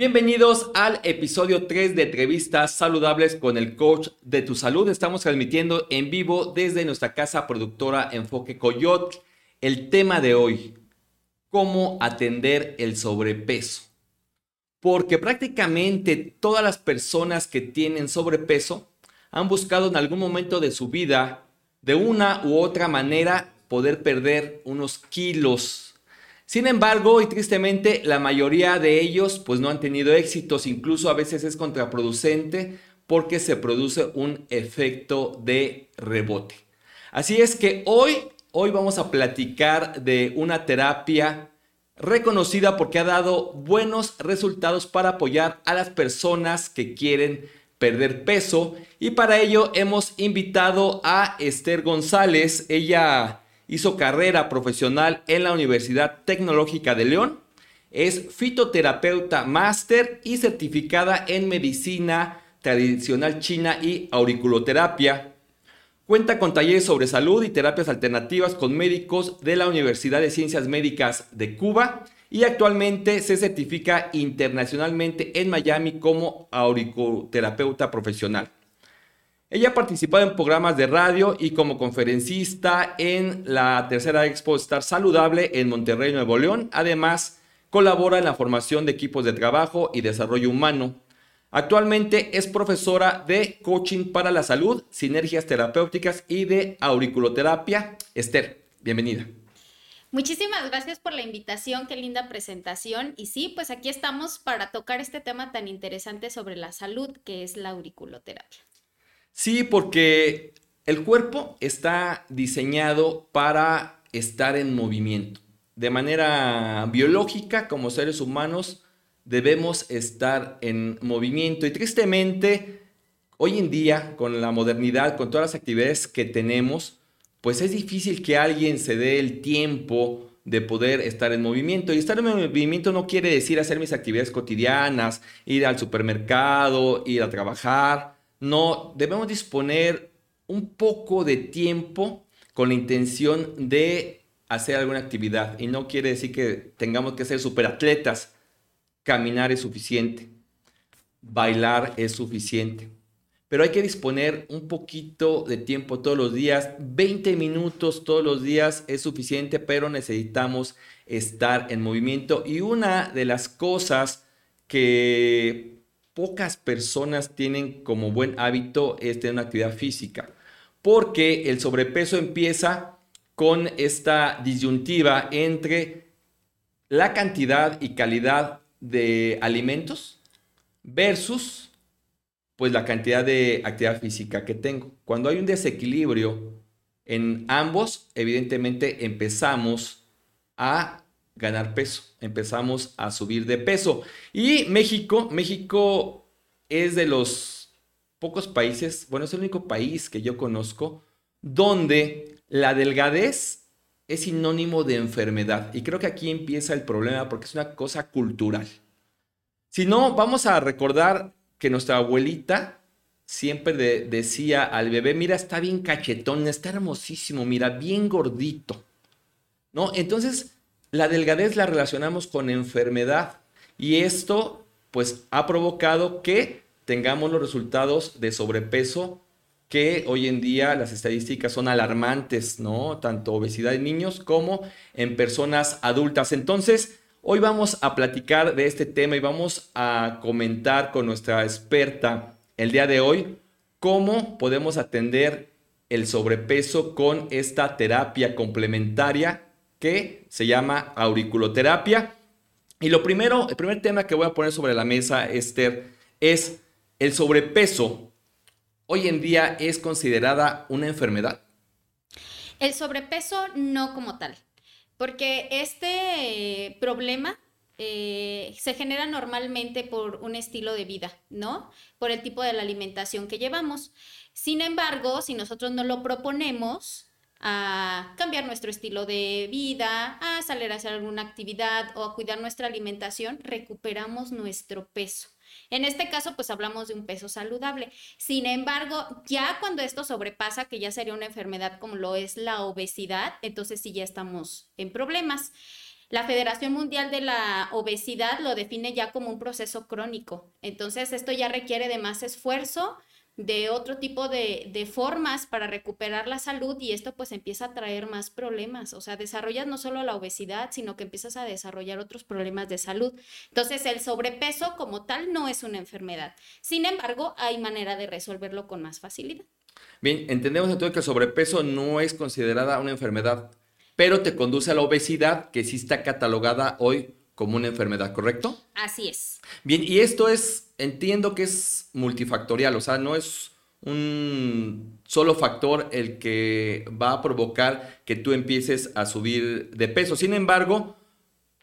Bienvenidos al episodio 3 de Entrevistas Saludables con el coach de tu salud. Estamos transmitiendo en vivo desde nuestra casa productora Enfoque Coyote. El tema de hoy, cómo atender el sobrepeso. Porque prácticamente todas las personas que tienen sobrepeso han buscado en algún momento de su vida, de una u otra manera, poder perder unos kilos sin embargo, y tristemente, la mayoría de ellos pues no han tenido éxitos, incluso a veces es contraproducente porque se produce un efecto de rebote. Así es que hoy, hoy vamos a platicar de una terapia reconocida porque ha dado buenos resultados para apoyar a las personas que quieren perder peso y para ello hemos invitado a Esther González. Ella hizo carrera profesional en la Universidad Tecnológica de León, es fitoterapeuta máster y certificada en medicina tradicional china y auriculoterapia. Cuenta con talleres sobre salud y terapias alternativas con médicos de la Universidad de Ciencias Médicas de Cuba y actualmente se certifica internacionalmente en Miami como auriculoterapeuta profesional. Ella ha participado en programas de radio y como conferencista en la tercera Expo Estar Saludable en Monterrey, Nuevo León. Además, colabora en la formación de equipos de trabajo y desarrollo humano. Actualmente es profesora de coaching para la salud, sinergias terapéuticas y de auriculoterapia. Esther, bienvenida. Muchísimas gracias por la invitación, qué linda presentación. Y sí, pues aquí estamos para tocar este tema tan interesante sobre la salud, que es la auriculoterapia. Sí, porque el cuerpo está diseñado para estar en movimiento. De manera biológica, como seres humanos, debemos estar en movimiento. Y tristemente, hoy en día, con la modernidad, con todas las actividades que tenemos, pues es difícil que alguien se dé el tiempo de poder estar en movimiento. Y estar en movimiento no quiere decir hacer mis actividades cotidianas, ir al supermercado, ir a trabajar no debemos disponer un poco de tiempo con la intención de hacer alguna actividad. Y no quiere decir que tengamos que ser superatletas. Caminar es suficiente. Bailar es suficiente. Pero hay que disponer un poquito de tiempo todos los días. 20 minutos todos los días es suficiente, pero necesitamos estar en movimiento. Y una de las cosas que pocas personas tienen como buen hábito es tener una actividad física, porque el sobrepeso empieza con esta disyuntiva entre la cantidad y calidad de alimentos versus pues la cantidad de actividad física que tengo. Cuando hay un desequilibrio en ambos, evidentemente empezamos a ganar peso, empezamos a subir de peso. Y México, México es de los pocos países, bueno, es el único país que yo conozco donde la delgadez es sinónimo de enfermedad. Y creo que aquí empieza el problema porque es una cosa cultural. Si no, vamos a recordar que nuestra abuelita siempre decía al bebé, mira, está bien cachetón, está hermosísimo, mira, bien gordito. ¿No? Entonces, la delgadez la relacionamos con enfermedad y esto pues ha provocado que tengamos los resultados de sobrepeso que hoy en día las estadísticas son alarmantes, ¿no? Tanto obesidad en niños como en personas adultas. Entonces, hoy vamos a platicar de este tema y vamos a comentar con nuestra experta el día de hoy cómo podemos atender el sobrepeso con esta terapia complementaria que se llama auriculoterapia. Y lo primero, el primer tema que voy a poner sobre la mesa, Esther, es el sobrepeso. Hoy en día es considerada una enfermedad. El sobrepeso no como tal, porque este problema eh, se genera normalmente por un estilo de vida, ¿no? Por el tipo de la alimentación que llevamos. Sin embargo, si nosotros no lo proponemos, a cambiar nuestro estilo de vida, a salir a hacer alguna actividad o a cuidar nuestra alimentación, recuperamos nuestro peso. En este caso, pues hablamos de un peso saludable. Sin embargo, ya cuando esto sobrepasa, que ya sería una enfermedad como lo es la obesidad, entonces sí ya estamos en problemas. La Federación Mundial de la Obesidad lo define ya como un proceso crónico. Entonces, esto ya requiere de más esfuerzo, de otro tipo de, de, formas para recuperar la salud y esto pues empieza a traer más problemas. O sea, desarrollas no solo la obesidad, sino que empiezas a desarrollar otros problemas de salud. Entonces, el sobrepeso como tal no es una enfermedad. Sin embargo, hay manera de resolverlo con más facilidad. Bien, entendemos entonces que el sobrepeso no es considerada una enfermedad, pero te conduce a la obesidad que sí está catalogada hoy como una enfermedad, ¿correcto? Así es. Bien, y esto es, entiendo que es multifactorial, o sea, no es un solo factor el que va a provocar que tú empieces a subir de peso. Sin embargo,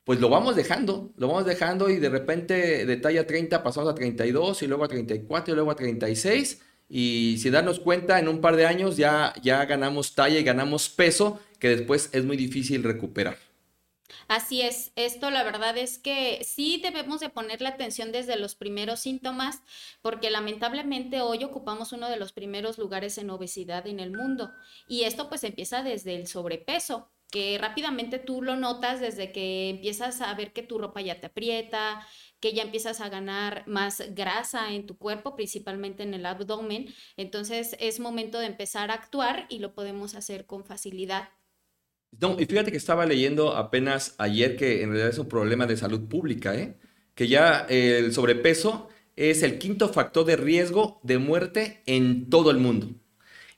pues lo vamos dejando, lo vamos dejando y de repente de talla 30 pasamos a 32 y luego a 34 y luego a 36 y sin darnos cuenta en un par de años ya, ya ganamos talla y ganamos peso que después es muy difícil recuperar. Así es, esto la verdad es que sí debemos de ponerle atención desde los primeros síntomas, porque lamentablemente hoy ocupamos uno de los primeros lugares en obesidad en el mundo. Y esto pues empieza desde el sobrepeso, que rápidamente tú lo notas desde que empiezas a ver que tu ropa ya te aprieta, que ya empiezas a ganar más grasa en tu cuerpo, principalmente en el abdomen. Entonces es momento de empezar a actuar y lo podemos hacer con facilidad. Y fíjate que estaba leyendo apenas ayer que en realidad es un problema de salud pública, ¿eh? que ya el sobrepeso es el quinto factor de riesgo de muerte en todo el mundo.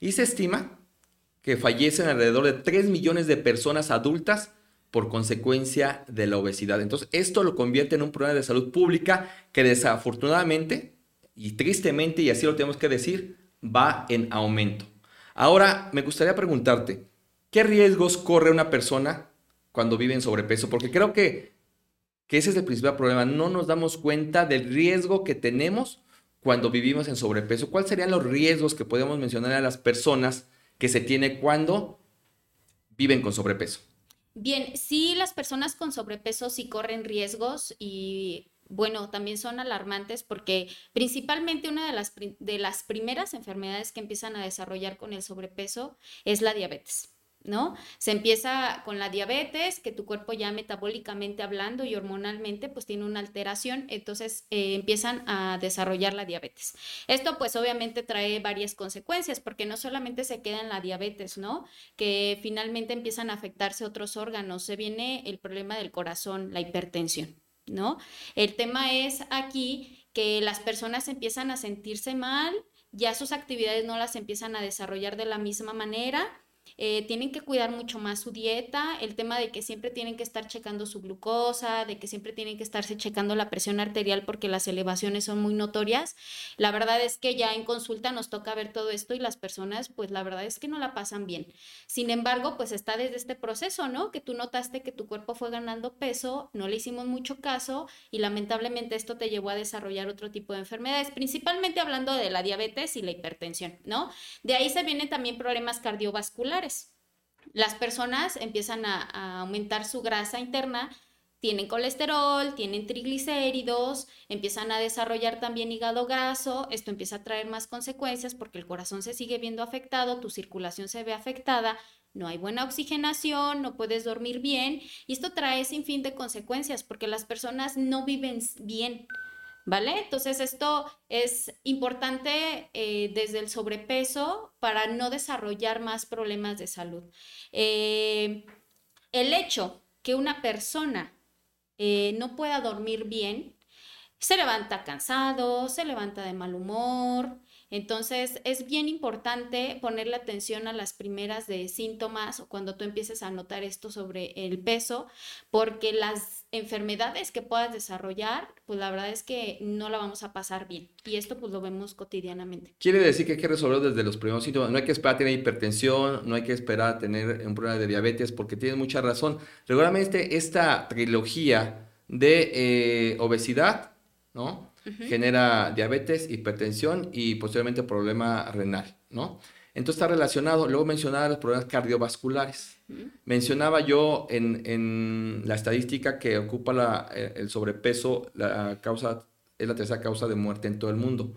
Y se estima que fallecen alrededor de 3 millones de personas adultas por consecuencia de la obesidad. Entonces, esto lo convierte en un problema de salud pública que desafortunadamente y tristemente, y así lo tenemos que decir, va en aumento. Ahora, me gustaría preguntarte, ¿Qué riesgos corre una persona cuando vive en sobrepeso? Porque creo que, ese es el principal problema. No nos damos cuenta del riesgo que tenemos cuando vivimos en sobrepeso. ¿Cuáles serían los riesgos que podemos mencionar a las personas que se tiene cuando viven con sobrepeso? Bien, sí, las personas con sobrepeso sí corren riesgos y bueno, también son alarmantes porque principalmente una de las, de las primeras enfermedades que empiezan a desarrollar con el sobrepeso es la diabetes. ¿No? Se empieza con la diabetes, que tu cuerpo ya metabólicamente hablando y hormonalmente pues tiene una alteración, entonces eh, empiezan a desarrollar la diabetes. Esto pues obviamente trae varias consecuencias porque no solamente se queda en la diabetes, ¿no? Que finalmente empiezan a afectarse otros órganos, se viene el problema del corazón, la hipertensión, ¿no? El tema es aquí que las personas empiezan a sentirse mal, ya sus actividades no las empiezan a desarrollar de la misma manera, eh, tienen que cuidar mucho más su dieta, el tema de que siempre tienen que estar checando su glucosa, de que siempre tienen que estarse checando la presión arterial porque las elevaciones son muy notorias. La verdad es que ya en consulta nos toca ver todo esto y las personas, pues la verdad es que no la pasan bien. Sin embargo, pues está desde este proceso, ¿no? Que tú notaste que tu cuerpo fue ganando peso, no le hicimos mucho caso y lamentablemente esto te llevó a desarrollar otro tipo de enfermedades, principalmente hablando de la diabetes y la hipertensión, ¿no? De ahí se vienen también problemas cardiovasculares las personas empiezan a, aumentar su grasa interna, tienen colesterol, tienen triglicéridos, empiezan a desarrollar también hígado graso, esto empieza a traer más consecuencias porque el corazón se sigue viendo afectado, tu circulación se ve afectada, no hay buena oxigenación, no puedes dormir bien y esto trae sin fin de consecuencias porque las personas no viven bien. ¿Vale? Entonces esto es importante eh, desde el sobrepeso para no desarrollar más problemas de salud. Eh, el hecho que una persona eh, no pueda dormir bien, se levanta cansado, se levanta de mal humor, entonces, es bien importante ponerle atención a las primeras de síntomas o cuando tú empieces a notar esto sobre el peso, porque las enfermedades que puedas desarrollar, pues la verdad es que no la vamos a pasar bien. Y esto pues lo vemos cotidianamente. Quiere decir que hay que resolverlo desde los primeros síntomas. No hay que esperar a tener hipertensión, no hay que esperar a tener un problema de diabetes, porque tienes mucha razón. Regularmente esta trilogía de eh, obesidad, ¿no? Genera diabetes, hipertensión y posteriormente problema renal, ¿no? Entonces está relacionado, luego mencionaba los problemas cardiovasculares. Mencionaba yo en, la estadística que ocupa eh, el sobrepeso, la causa, es la tercera causa de muerte en todo el mundo.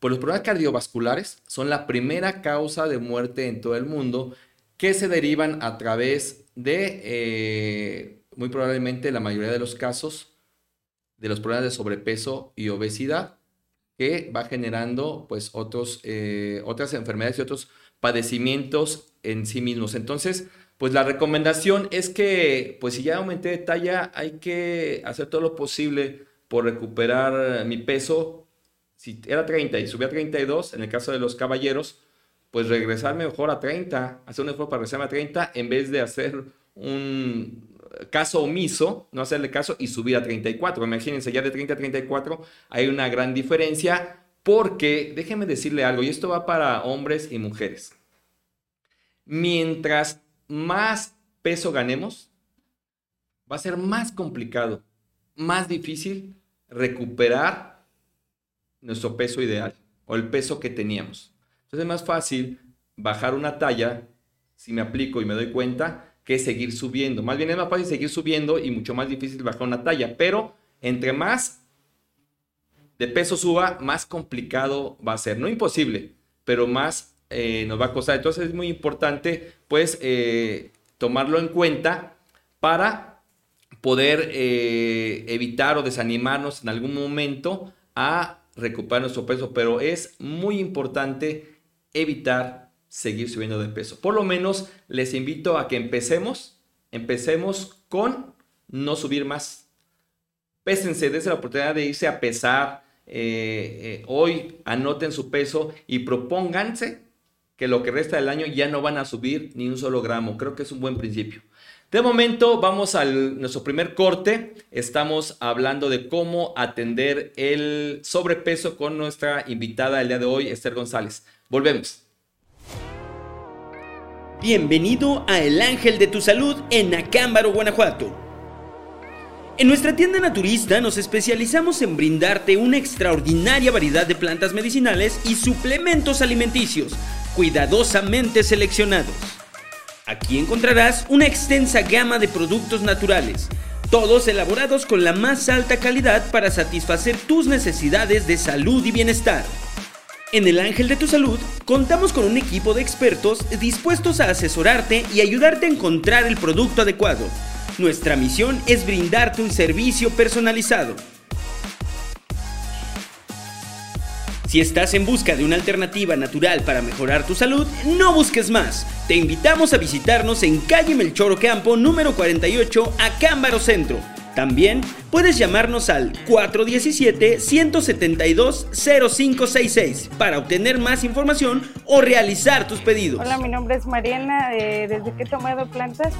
Pues los problemas cardiovasculares son la primera causa de muerte en todo el mundo que se derivan a través de eh, muy probablemente la mayoría de los casos de los problemas de sobrepeso y obesidad que va generando pues otros, eh, otras enfermedades y otros padecimientos en sí mismos. Entonces, pues la recomendación es que pues si ya aumenté de talla hay que hacer todo lo posible por recuperar mi peso. Si era 30 y subí a 32, en el caso de los caballeros, pues regresar mejor a 30, hacer un esfuerzo para regresarme a 30 en vez de hacer un caso omiso, no hacerle caso y subir a 34. Imagínense, ya de 30 a 34 hay una gran diferencia porque, déjenme decirle algo, y esto va para hombres y mujeres. Mientras más peso ganemos, va a ser más complicado, más difícil recuperar nuestro peso ideal o el peso que teníamos. Entonces es más fácil bajar una talla si me aplico y me doy cuenta que seguir subiendo. Más bien es más fácil seguir subiendo y mucho más difícil bajar una talla, pero entre más de peso suba, más complicado va a ser. No imposible, pero más eh, nos va a costar. Entonces es muy importante pues eh, tomarlo en cuenta para poder eh, evitar o desanimarnos en algún momento a recuperar nuestro peso, pero es muy importante evitar seguir subiendo de peso. Por lo menos les invito a que empecemos, empecemos con no subir más. Pésense, dense la oportunidad de irse a pesar. Eh, eh, hoy anoten su peso y propónganse que lo que resta del año ya no van a subir ni un solo gramo. Creo que es un buen principio. De momento vamos a nuestro primer corte. Estamos hablando de cómo atender el sobrepeso con nuestra invitada el día de hoy, Esther González. Volvemos. Bienvenido a El Ángel de tu Salud en Acámbaro, Guanajuato. En nuestra tienda naturista nos especializamos en brindarte una extraordinaria variedad de plantas medicinales y suplementos alimenticios, cuidadosamente seleccionados. Aquí encontrarás una extensa gama de productos naturales, todos elaborados con la más alta calidad para satisfacer tus necesidades de salud y bienestar. En el Ángel de tu Salud contamos con un equipo de expertos dispuestos a asesorarte y ayudarte a encontrar el producto adecuado. Nuestra misión es brindarte un servicio personalizado. Si estás en busca de una alternativa natural para mejorar tu salud, no busques más. Te invitamos a visitarnos en calle Melchoro Campo número 48, Acámbaro Centro también puedes llamarnos al 417-172-0566 para obtener más información o realizar tus pedidos. Hola, mi nombre es Mariana. Eh, desde que he tomado plantas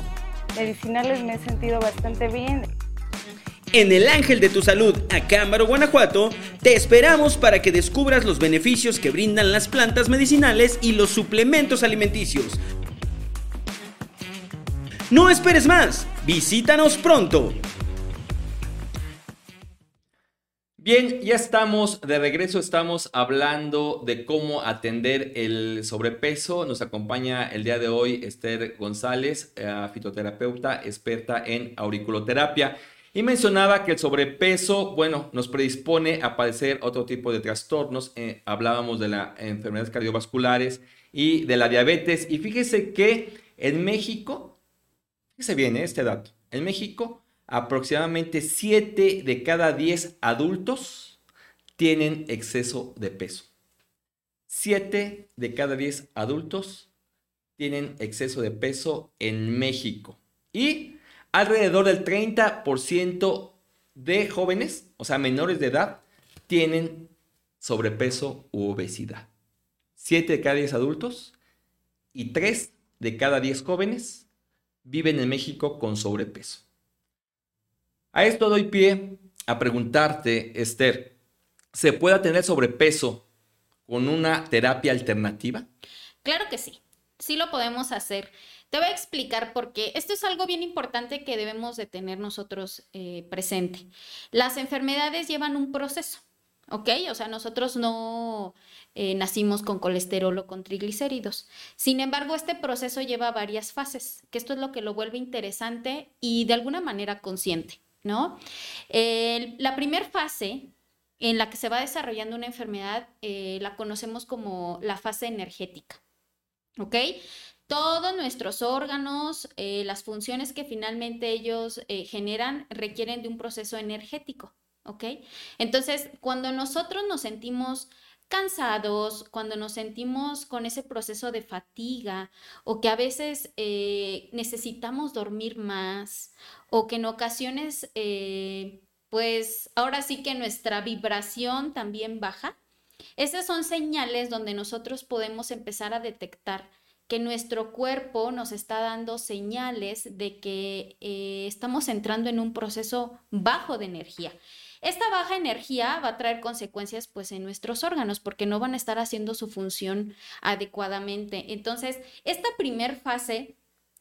medicinales me he sentido bastante bien. En el Ángel de tu Salud, Acámbaro, Guanajuato, te esperamos para que descubras los beneficios que brindan las plantas medicinales y los suplementos alimenticios. No esperes más, visítanos pronto. Bien, ya estamos de regreso, estamos hablando de cómo atender el sobrepeso. Nos acompaña el día de hoy Esther González, eh, fitoterapeuta experta en auriculoterapia. Y mencionaba que el sobrepeso, bueno, nos predispone a padecer otro tipo de trastornos. Eh, hablábamos de las enfermedades cardiovasculares y de la diabetes. Y fíjese que en México, fíjese bien eh, este dato, en México aproximadamente 7 de cada 10 adultos tienen exceso de peso. 7 de cada 10 adultos tienen exceso de peso en México. Y alrededor del 30% de jóvenes, o sea, menores de edad, tienen sobrepeso u obesidad. 7 de cada 10 adultos y 3 de cada 10 jóvenes viven en México con sobrepeso. A esto doy pie a preguntarte, Esther, ¿se puede tener sobrepeso con una terapia alternativa? Claro que sí, sí lo podemos hacer. Te voy a explicar por qué. Esto es algo bien importante que debemos de tener nosotros eh, presente. Las enfermedades llevan un proceso, ¿ok? O sea, nosotros no eh, nacimos con colesterol o con triglicéridos. Sin embargo, este proceso lleva varias fases, que esto es lo que lo vuelve interesante y de alguna manera consciente. ¿No? la primera fase en la que se va desarrollando una enfermedad eh, la conocemos como la fase energética, ¿ok? Todos nuestros órganos, eh, las funciones que finalmente ellos eh, generan requieren de un proceso energético, ¿ok? Entonces, cuando nosotros nos sentimos cansados, cuando nos sentimos con ese proceso de fatiga o que a veces eh, necesitamos dormir más o que en ocasiones, pues ahora sí que nuestra vibración también baja, esas son señales donde nosotros podemos empezar a detectar que nuestro cuerpo nos está dando señales de que eh, estamos entrando en un proceso bajo de energía. Esta baja energía va a traer consecuencias pues en nuestros órganos porque no van a estar haciendo su función adecuadamente. Entonces, esta primer fase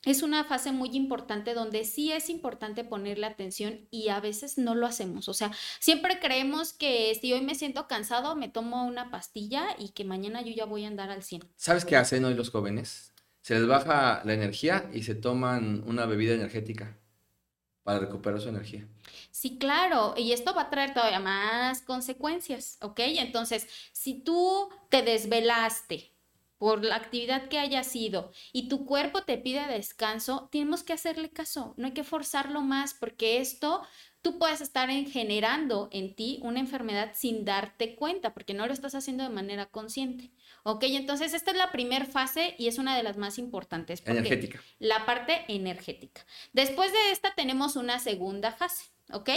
es una fase muy importante donde sí es importante ponerle atención y a veces no lo hacemos. O sea, siempre creemos que si hoy me siento cansado, me tomo una pastilla y que mañana yo ya voy a andar al 100. ¿Sabes qué hacen hoy los jóvenes? Se les baja la energía y se toman una bebida energética para recuperar su energía. Sí, claro, y esto va a traer todavía más consecuencias, ¿ok? Entonces, si tú te desvelaste, por la actividad que haya sido y tu cuerpo te pide descanso, tenemos que hacerle caso, no hay que forzarlo más porque esto tú puedes estar generando en ti una enfermedad sin darte cuenta porque no lo estás haciendo de manera consciente. Ok, entonces esta es la primera fase y es una de las más importantes. Energética. La parte energética. Después de esta tenemos una segunda fase. ¿ok?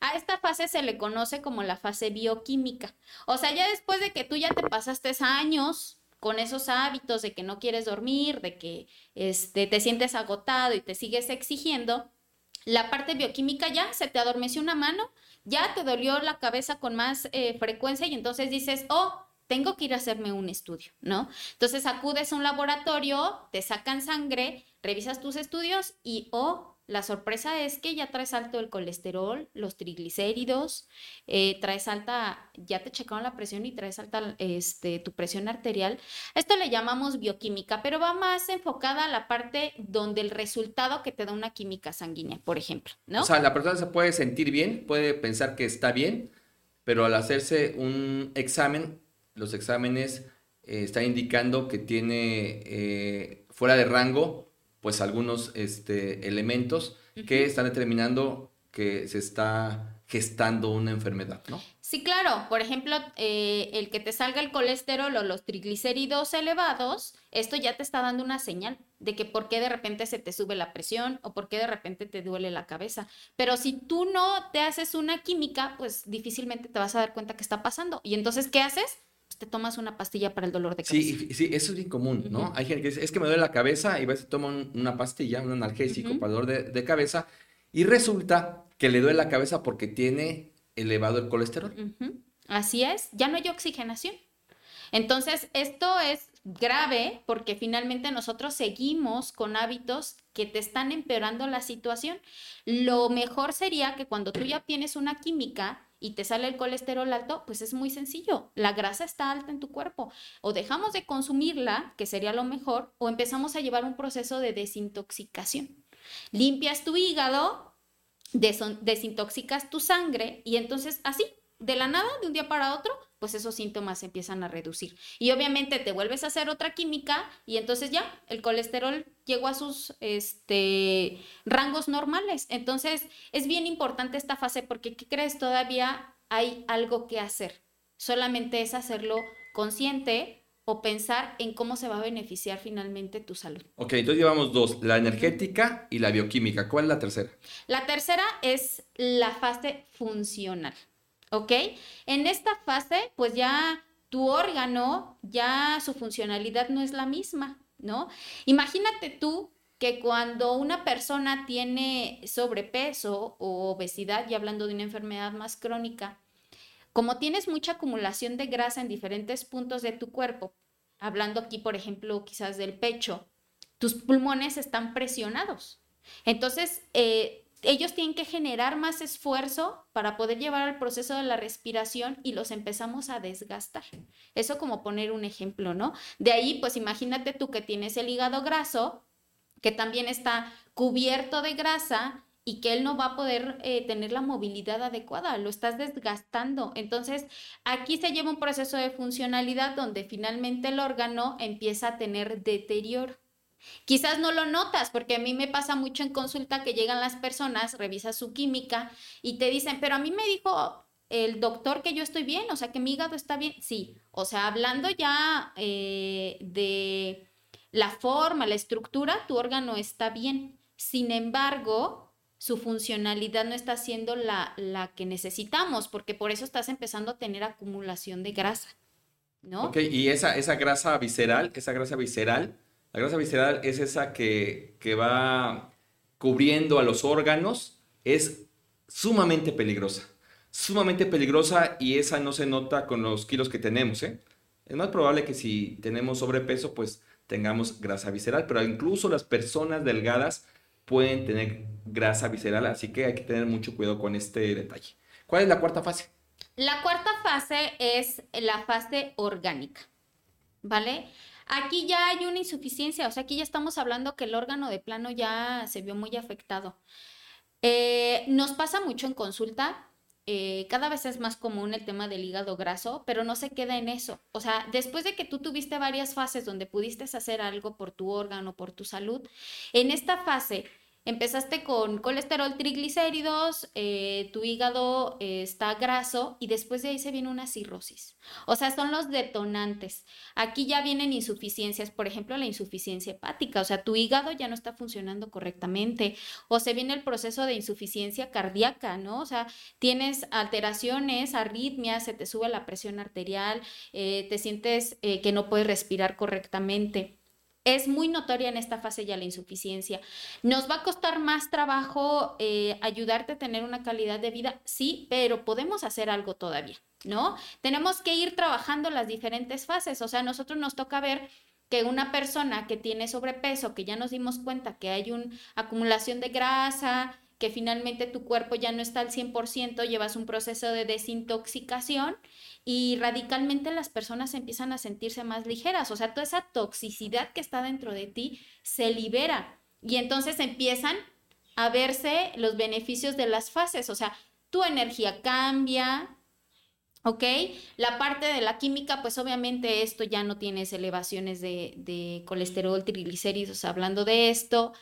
A esta fase se le conoce como la fase bioquímica. O sea, ya después de que tú ya te pasaste años con esos hábitos de que no quieres dormir, de que este, te sientes agotado y te sigues exigiendo, la parte bioquímica ya se te adormeció una mano, ya te dolió la cabeza con más eh, frecuencia y entonces dices, oh, tengo que ir a hacerme un estudio, ¿no? Entonces acudes a un laboratorio, te sacan sangre, revisas tus estudios y, oh, la sorpresa es que ya traes alto el colesterol, los triglicéridos, eh, traes alta, ya te checaron la presión y traes alta este, tu presión arterial. Esto le llamamos bioquímica, pero va más enfocada a la parte donde el resultado que te da una química sanguínea, por ejemplo, ¿no? O sea, la persona se puede sentir bien, puede pensar que está bien, pero al hacerse un examen, los exámenes eh, están indicando que tiene eh, fuera de rango pues algunos este, elementos que están determinando que se está gestando una enfermedad, ¿no? Sí, claro. Por ejemplo, eh, el que te salga el colesterol o los triglicéridos elevados, esto ya te está dando una señal de que por qué de repente se te sube la presión o por qué de repente te duele la cabeza. Pero si tú no te haces una química, pues difícilmente te vas a dar cuenta que está pasando. Y entonces, ¿qué haces? Te tomas una pastilla para el dolor de cabeza. Sí, sí, eso es bien común, ¿no? Hay gente que dice, es que me duele la cabeza y va se toma una pastilla, un analgésico para el dolor de, cabeza y resulta que le duele la cabeza porque tiene elevado el colesterol. Así es, ya no hay oxigenación. Entonces, esto es grave porque finalmente nosotros seguimos con hábitos que te están empeorando la situación. Lo mejor sería que cuando tú ya tienes una química, y te sale el colesterol alto, pues es muy sencillo. La grasa está alta en tu cuerpo. O dejamos de consumirla, que sería lo mejor, o empezamos a llevar un proceso de desintoxicación. Limpias tu hígado, desintoxicas tu sangre y entonces así, de la nada, de un día para otro, pues esos síntomas empiezan a reducir. Y obviamente te vuelves a hacer otra química y entonces ya el colesterol llegó a sus este, rangos normales. Entonces es bien importante esta fase porque, ¿qué crees? Todavía hay algo que hacer. Solamente es hacerlo consciente o pensar en cómo se va a beneficiar finalmente tu salud. Ok, entonces llevamos dos, la energética y la bioquímica. ¿Cuál es la tercera? La tercera es la fase funcional. ¿Ok? En esta fase, pues ya tu órgano, ya su funcionalidad no es la misma, ¿no? Imagínate tú que cuando una persona tiene sobrepeso o obesidad, y hablando de una enfermedad más crónica, como tienes mucha acumulación de grasa en diferentes puntos de tu cuerpo, hablando aquí, por ejemplo, quizás del pecho, tus pulmones están presionados. Entonces, eh, ellos tienen que generar más esfuerzo para poder llevar al proceso de la respiración y los empezamos a desgastar. Eso como poner un ejemplo, ¿no? De ahí, pues imagínate tú que tienes el hígado graso, que también está cubierto de grasa y que él no va a poder eh, tener la movilidad adecuada, lo estás desgastando. Entonces, aquí se lleva un proceso de funcionalidad donde finalmente el órgano empieza a tener deterioro. Quizás no lo notas, porque a mí me pasa mucho en consulta que llegan las personas, revisas su química y te dicen, pero a mí me dijo el doctor que yo estoy bien, o sea, que mi hígado está bien. Sí, o sea, hablando ya eh, de la forma, la estructura, tu órgano está bien. Sin embargo, su funcionalidad no está siendo la, la que necesitamos, porque por eso estás empezando a tener acumulación de grasa, ¿no? Ok, y esa, esa grasa visceral, esa grasa visceral, la grasa visceral es esa que, que va cubriendo a los órganos, es sumamente peligrosa sumamente peligrosa y esa no se nota con los kilos que tenemos. ¿eh? Es más probable que si tenemos sobrepeso, pues tengamos grasa visceral, pero incluso las personas delgadas pueden tener grasa visceral, así que hay que tener mucho cuidado con este detalle. ¿Cuál es la cuarta fase? La cuarta fase es la fase orgánica, ¿vale? Aquí ya hay una insuficiencia, o sea, aquí ya estamos hablando que el órgano de plano ya se vio muy afectado. Eh, nos pasa mucho en consulta eh, cada vez es más común el tema del hígado graso, pero no se queda en eso. O sea, después de que tú tuviste varias fases donde pudiste hacer algo por tu órgano, por tu salud, en esta fase Empezaste con colesterol, triglicéridos, eh, tu hígado eh, está graso y después de ahí se viene una cirrosis. O sea, son los detonantes. Aquí ya vienen insuficiencias, por ejemplo, la insuficiencia hepática, o sea, tu hígado ya no está funcionando correctamente. O se viene el proceso de insuficiencia cardíaca, ¿no? O sea, tienes alteraciones, arritmias, se te sube la presión arterial, eh, te sientes que no puedes respirar correctamente es muy notoria en esta fase ya la insuficiencia. ¿Nos va a costar más trabajo eh, ayudarte a tener una calidad de vida? Sí, pero podemos hacer algo todavía, ¿no? Tenemos que ir trabajando las diferentes fases. O sea, a nosotros nos toca ver que una persona que tiene sobrepeso, que ya nos dimos cuenta que hay una acumulación de grasa, que finalmente tu cuerpo ya no está al 100%, llevas un proceso de desintoxicación y radicalmente las personas empiezan a sentirse más ligeras, o sea, toda esa toxicidad que está dentro de ti se libera y entonces empiezan a verse los beneficios de las fases, o sea, tu energía cambia, ¿ok? La parte de la química, pues obviamente esto ya no tienes elevaciones de, de colesterol, triglicéridos, hablando de esto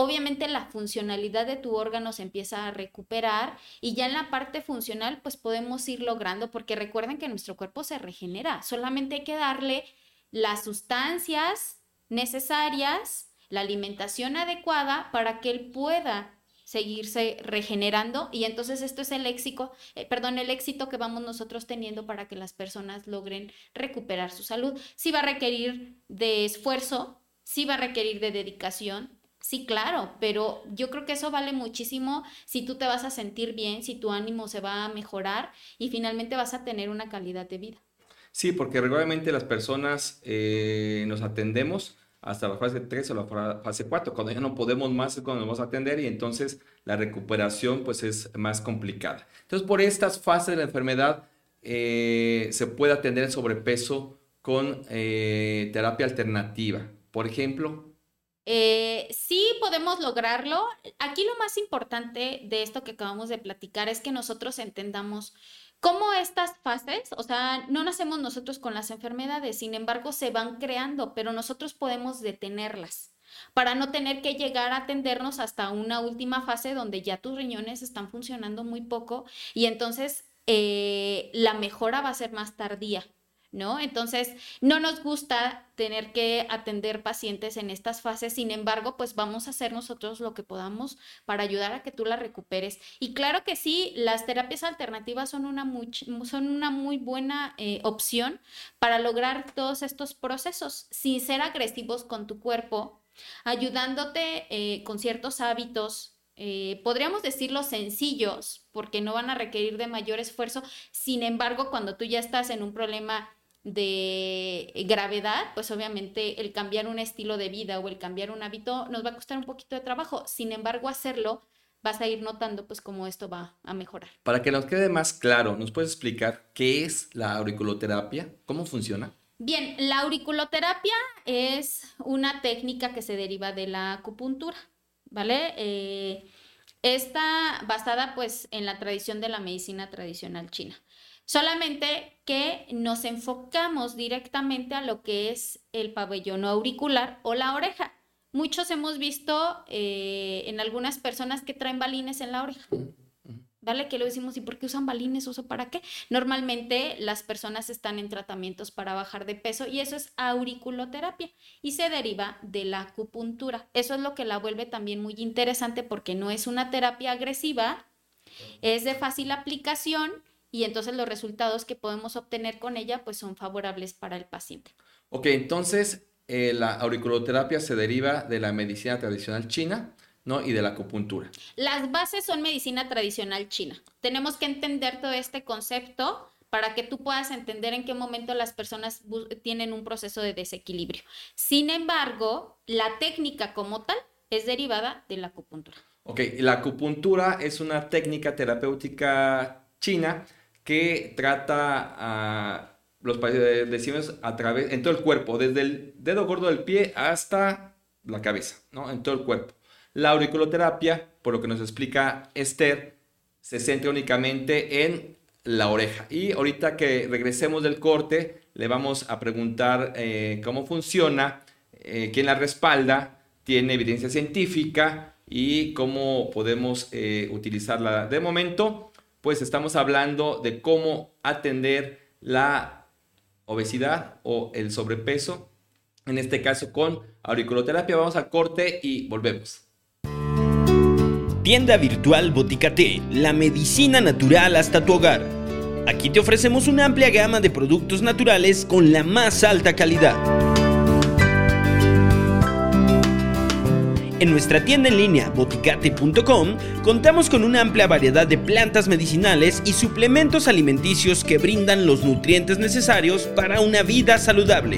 obviamente la funcionalidad de tu órgano se empieza a recuperar y ya en la parte funcional pues podemos ir logrando porque recuerden que nuestro cuerpo se regenera, solamente hay que darle las sustancias necesarias, la alimentación adecuada para que él pueda seguirse regenerando y entonces esto es el éxito, eh, perdón, el éxito que vamos nosotros teniendo para que las personas logren recuperar su salud. Sí va a requerir de esfuerzo, sí va a requerir de dedicación, Sí, claro, pero yo creo que eso vale muchísimo si tú te vas a sentir bien, si tu ánimo se va a mejorar y finalmente vas a tener una calidad de vida. Sí, porque regularmente las personas eh, nos atendemos hasta la fase 3 o la fase 4, cuando ya no podemos más es cuando nos vamos a atender y entonces la recuperación pues es más complicada. Entonces por estas fases de la enfermedad eh, se puede atender el sobrepeso con eh, terapia alternativa. Por ejemplo, eh, sí podemos lograrlo. Aquí lo más importante de esto que acabamos de platicar es que nosotros entendamos cómo estas fases, o sea, no nacemos nosotros con las enfermedades, sin embargo, se van creando, pero nosotros podemos detenerlas para no tener que llegar a atendernos hasta una última fase donde ya tus riñones están funcionando muy poco y entonces eh, la mejora va a ser más tardía. ¿No? Entonces, no nos gusta tener que atender pacientes en estas fases, sin embargo, pues vamos a hacer nosotros lo que podamos para ayudar a que tú la recuperes. Y claro que sí, las terapias alternativas son una muy, son una muy buena eh, opción para lograr todos estos procesos sin ser agresivos con tu cuerpo, ayudándote eh, con ciertos hábitos eh, podríamos decirlo sencillos, porque no van a requerir de mayor esfuerzo. Sin embargo, cuando tú ya estás en un problema de gravedad, pues obviamente el cambiar un estilo de vida o el cambiar un hábito nos va a costar un poquito de trabajo. Sin embargo, hacerlo vas a ir notando pues cómo esto va a mejorar. Para que nos quede más claro, ¿nos puedes explicar qué es la auriculoterapia? ¿Cómo funciona? Bien, la auriculoterapia es una técnica que se deriva de la acupuntura, ¿vale? Eh, está basada pues en la tradición de la medicina tradicional china. Solamente que nos enfocamos directamente a lo que es el pabellón auricular o la oreja. muchos hemos visto eh, en algunas personas que traen balines en la oreja. ¿Vale? Que lo decimos, ¿y por qué usan balines? ¿Uso para qué? Normalmente las personas están en tratamientos para bajar de peso y eso es auriculoterapia y se deriva de la acupuntura. Eso es lo que la vuelve también muy interesante porque no es una terapia agresiva, es de fácil aplicación y entonces los resultados que podemos obtener con ella pues son favorables para el paciente. Ok, entonces eh, la auriculoterapia se deriva de la medicina tradicional china, ¿no? Y de la acupuntura. Las bases son medicina tradicional china. Tenemos que entender todo este concepto para que tú puedas entender en qué momento las personas tienen un proceso de desequilibrio. Sin embargo, la técnica como tal es derivada de la acupuntura. Ok, la acupuntura es una técnica terapéutica china que trata a los decimos a través, en todo el cuerpo, desde el dedo gordo del pie hasta la cabeza, ¿no? En todo el cuerpo. La auriculoterapia, por lo que nos explica Esther, se centra únicamente en la oreja. Y ahorita que regresemos del corte, le vamos a preguntar eh, cómo funciona, eh, quién la respalda, tiene evidencia científica y cómo podemos eh, utilizarla. De momento, pues estamos hablando de cómo atender la obesidad o el sobrepeso, en este caso con auriculoterapia. Vamos a corte y volvemos. Tienda virtual Boticate, la medicina natural hasta tu hogar. Aquí te ofrecemos una amplia gama de productos naturales con la más alta calidad. En nuestra tienda en línea boticate.com contamos con una amplia variedad de plantas medicinales y suplementos alimenticios que brindan los nutrientes necesarios para una vida saludable.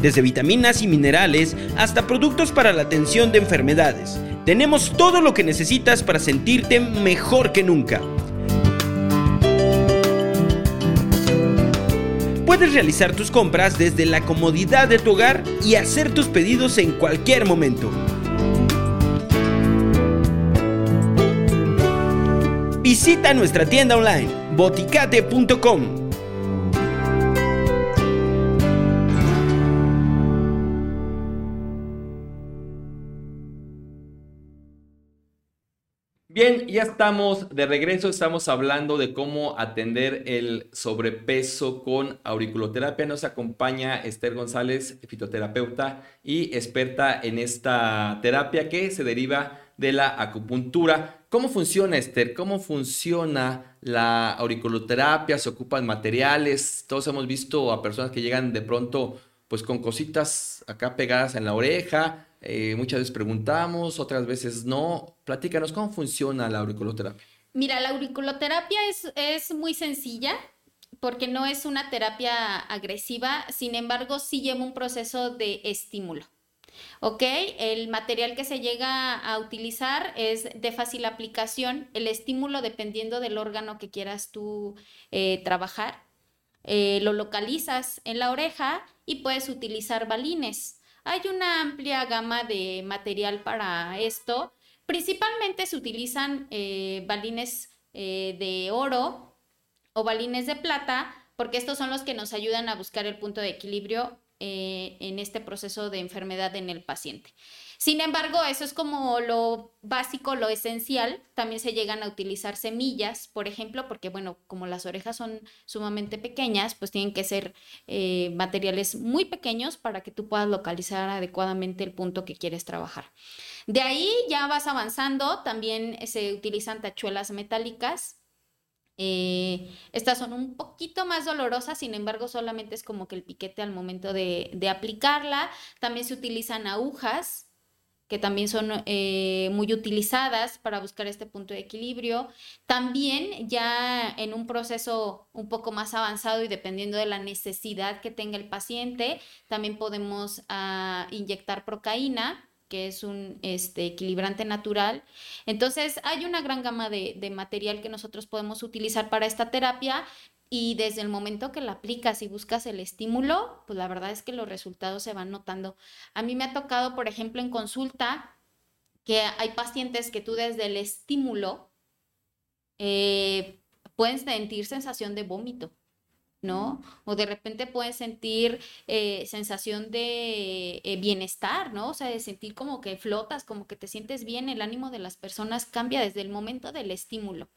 Desde vitaminas y minerales hasta productos para la atención de enfermedades. Tenemos todo lo que necesitas para sentirte mejor que nunca. Puedes realizar tus compras desde la comodidad de tu hogar y hacer tus pedidos en cualquier momento. Visita nuestra tienda online boticate.com Bien, ya estamos de regreso, estamos hablando de cómo atender el sobrepeso con auriculoterapia. Nos acompaña Esther González, fitoterapeuta y experta en esta terapia que se deriva de la acupuntura. ¿Cómo funciona, Esther? ¿Cómo funciona la auriculoterapia? ¿Se ocupan materiales? Todos hemos visto a personas que llegan de pronto pues con cositas acá pegadas en la oreja eh, muchas veces preguntamos, otras veces no. Platícanos, ¿cómo funciona la auriculoterapia? Mira, la auriculoterapia es, es muy sencilla porque no es una terapia agresiva, sin embargo, sí lleva un proceso de estímulo. ¿Ok? El material que se llega a utilizar es de fácil aplicación. El estímulo, dependiendo del órgano que quieras tú eh, trabajar, eh, lo localizas en la oreja y puedes utilizar balines. Hay una amplia gama de material para esto. Principalmente se utilizan eh, balines eh, de oro o balines de plata, porque estos son los que nos ayudan a buscar el punto de equilibrio eh, en este proceso de enfermedad en el paciente. Sin embargo, eso es como lo básico, lo esencial. También se llegan a utilizar semillas, por ejemplo, porque, bueno, como las orejas son sumamente pequeñas, pues tienen que ser eh, materiales muy pequeños para que tú puedas localizar adecuadamente el punto que quieres trabajar. De ahí ya vas avanzando, también se utilizan tachuelas metálicas. Eh, estas son un poquito más dolorosas, sin embargo, solamente es como que el piquete al momento de aplicarla. También se utilizan agujas que también son eh, muy utilizadas para buscar este punto de equilibrio. También ya en un proceso un poco más avanzado y dependiendo de la necesidad que tenga el paciente, también podemos ah, inyectar procaína que es un este, equilibrante natural. Entonces, hay una gran gama de, de material que nosotros podemos utilizar para esta terapia y desde el momento que la aplicas y buscas el estímulo, pues la verdad es que los resultados se van notando. A mí me ha tocado, por ejemplo, en consulta, que hay pacientes que tú desde el estímulo eh, pueden sentir sensación de vómito. ¿No? O de repente pueden sentir eh, sensación de eh, bienestar, ¿no? O sea, de sentir como que flotas, como que te sientes bien, el ánimo de las personas cambia desde el momento del estímulo,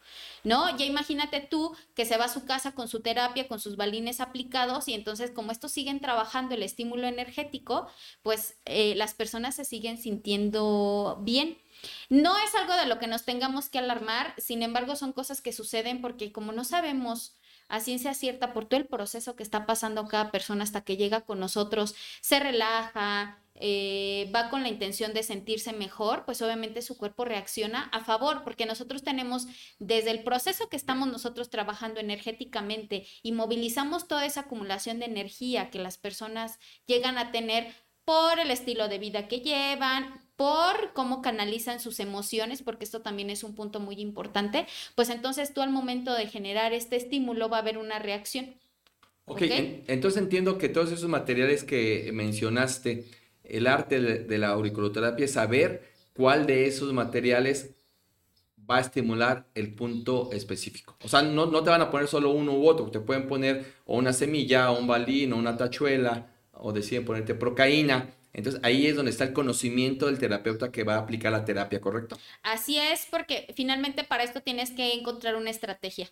¿no? Ya imagínate tú que se va a su casa con su terapia, con sus balines aplicados y entonces como estos siguen trabajando el estímulo energético, pues eh, las personas se siguen sintiendo bien. No es algo de lo que nos tengamos que alarmar, sin embargo son cosas que suceden porque como no sabemos a ciencia cierta por todo el proceso que está pasando cada persona hasta que llega con nosotros, se relaja, eh, va con la intención de sentirse mejor, pues obviamente su cuerpo reacciona a favor, porque nosotros tenemos desde el proceso que estamos nosotros trabajando energéticamente y movilizamos toda esa acumulación de energía que las personas llegan a tener por el estilo de vida que llevan, por cómo canalizan sus emociones, porque esto también es un punto muy importante, pues entonces tú al momento de generar este estímulo va a haber una reacción. Ok, entonces entiendo que todos esos materiales que mencionaste, el arte de la auriculoterapia es saber cuál de esos materiales va a estimular el punto específico. O sea, no, no te van a poner solo uno u otro, te pueden poner o una semilla, o un balín, o una tachuela, o deciden ponerte procaína. Entonces ahí es donde está el conocimiento del terapeuta que va a aplicar la terapia, ¿correcto? Así es, porque finalmente para esto tienes que encontrar una estrategia.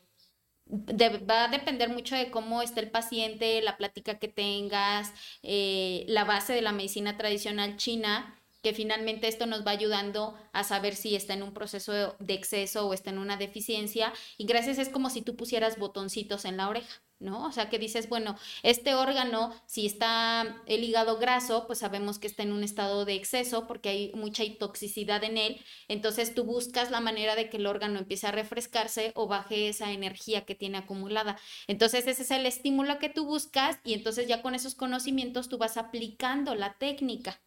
va a depender mucho de cómo esté el paciente, la plática que tengas, eh, la base de la medicina tradicional china, que finalmente esto nos va ayudando a saber si está en un proceso de exceso o está en una deficiencia. Y gracias es como si tú pusieras botoncitos en la oreja. ¿No? O sea, que dices, bueno, este órgano, si está el hígado graso, pues sabemos que está en un estado de exceso porque hay mucha toxicidad en él. Entonces tú buscas la manera de que el órgano empiece a refrescarse o baje esa energía que tiene acumulada. Entonces ese es el estímulo que tú buscas y entonces ya con esos conocimientos tú vas aplicando la técnica.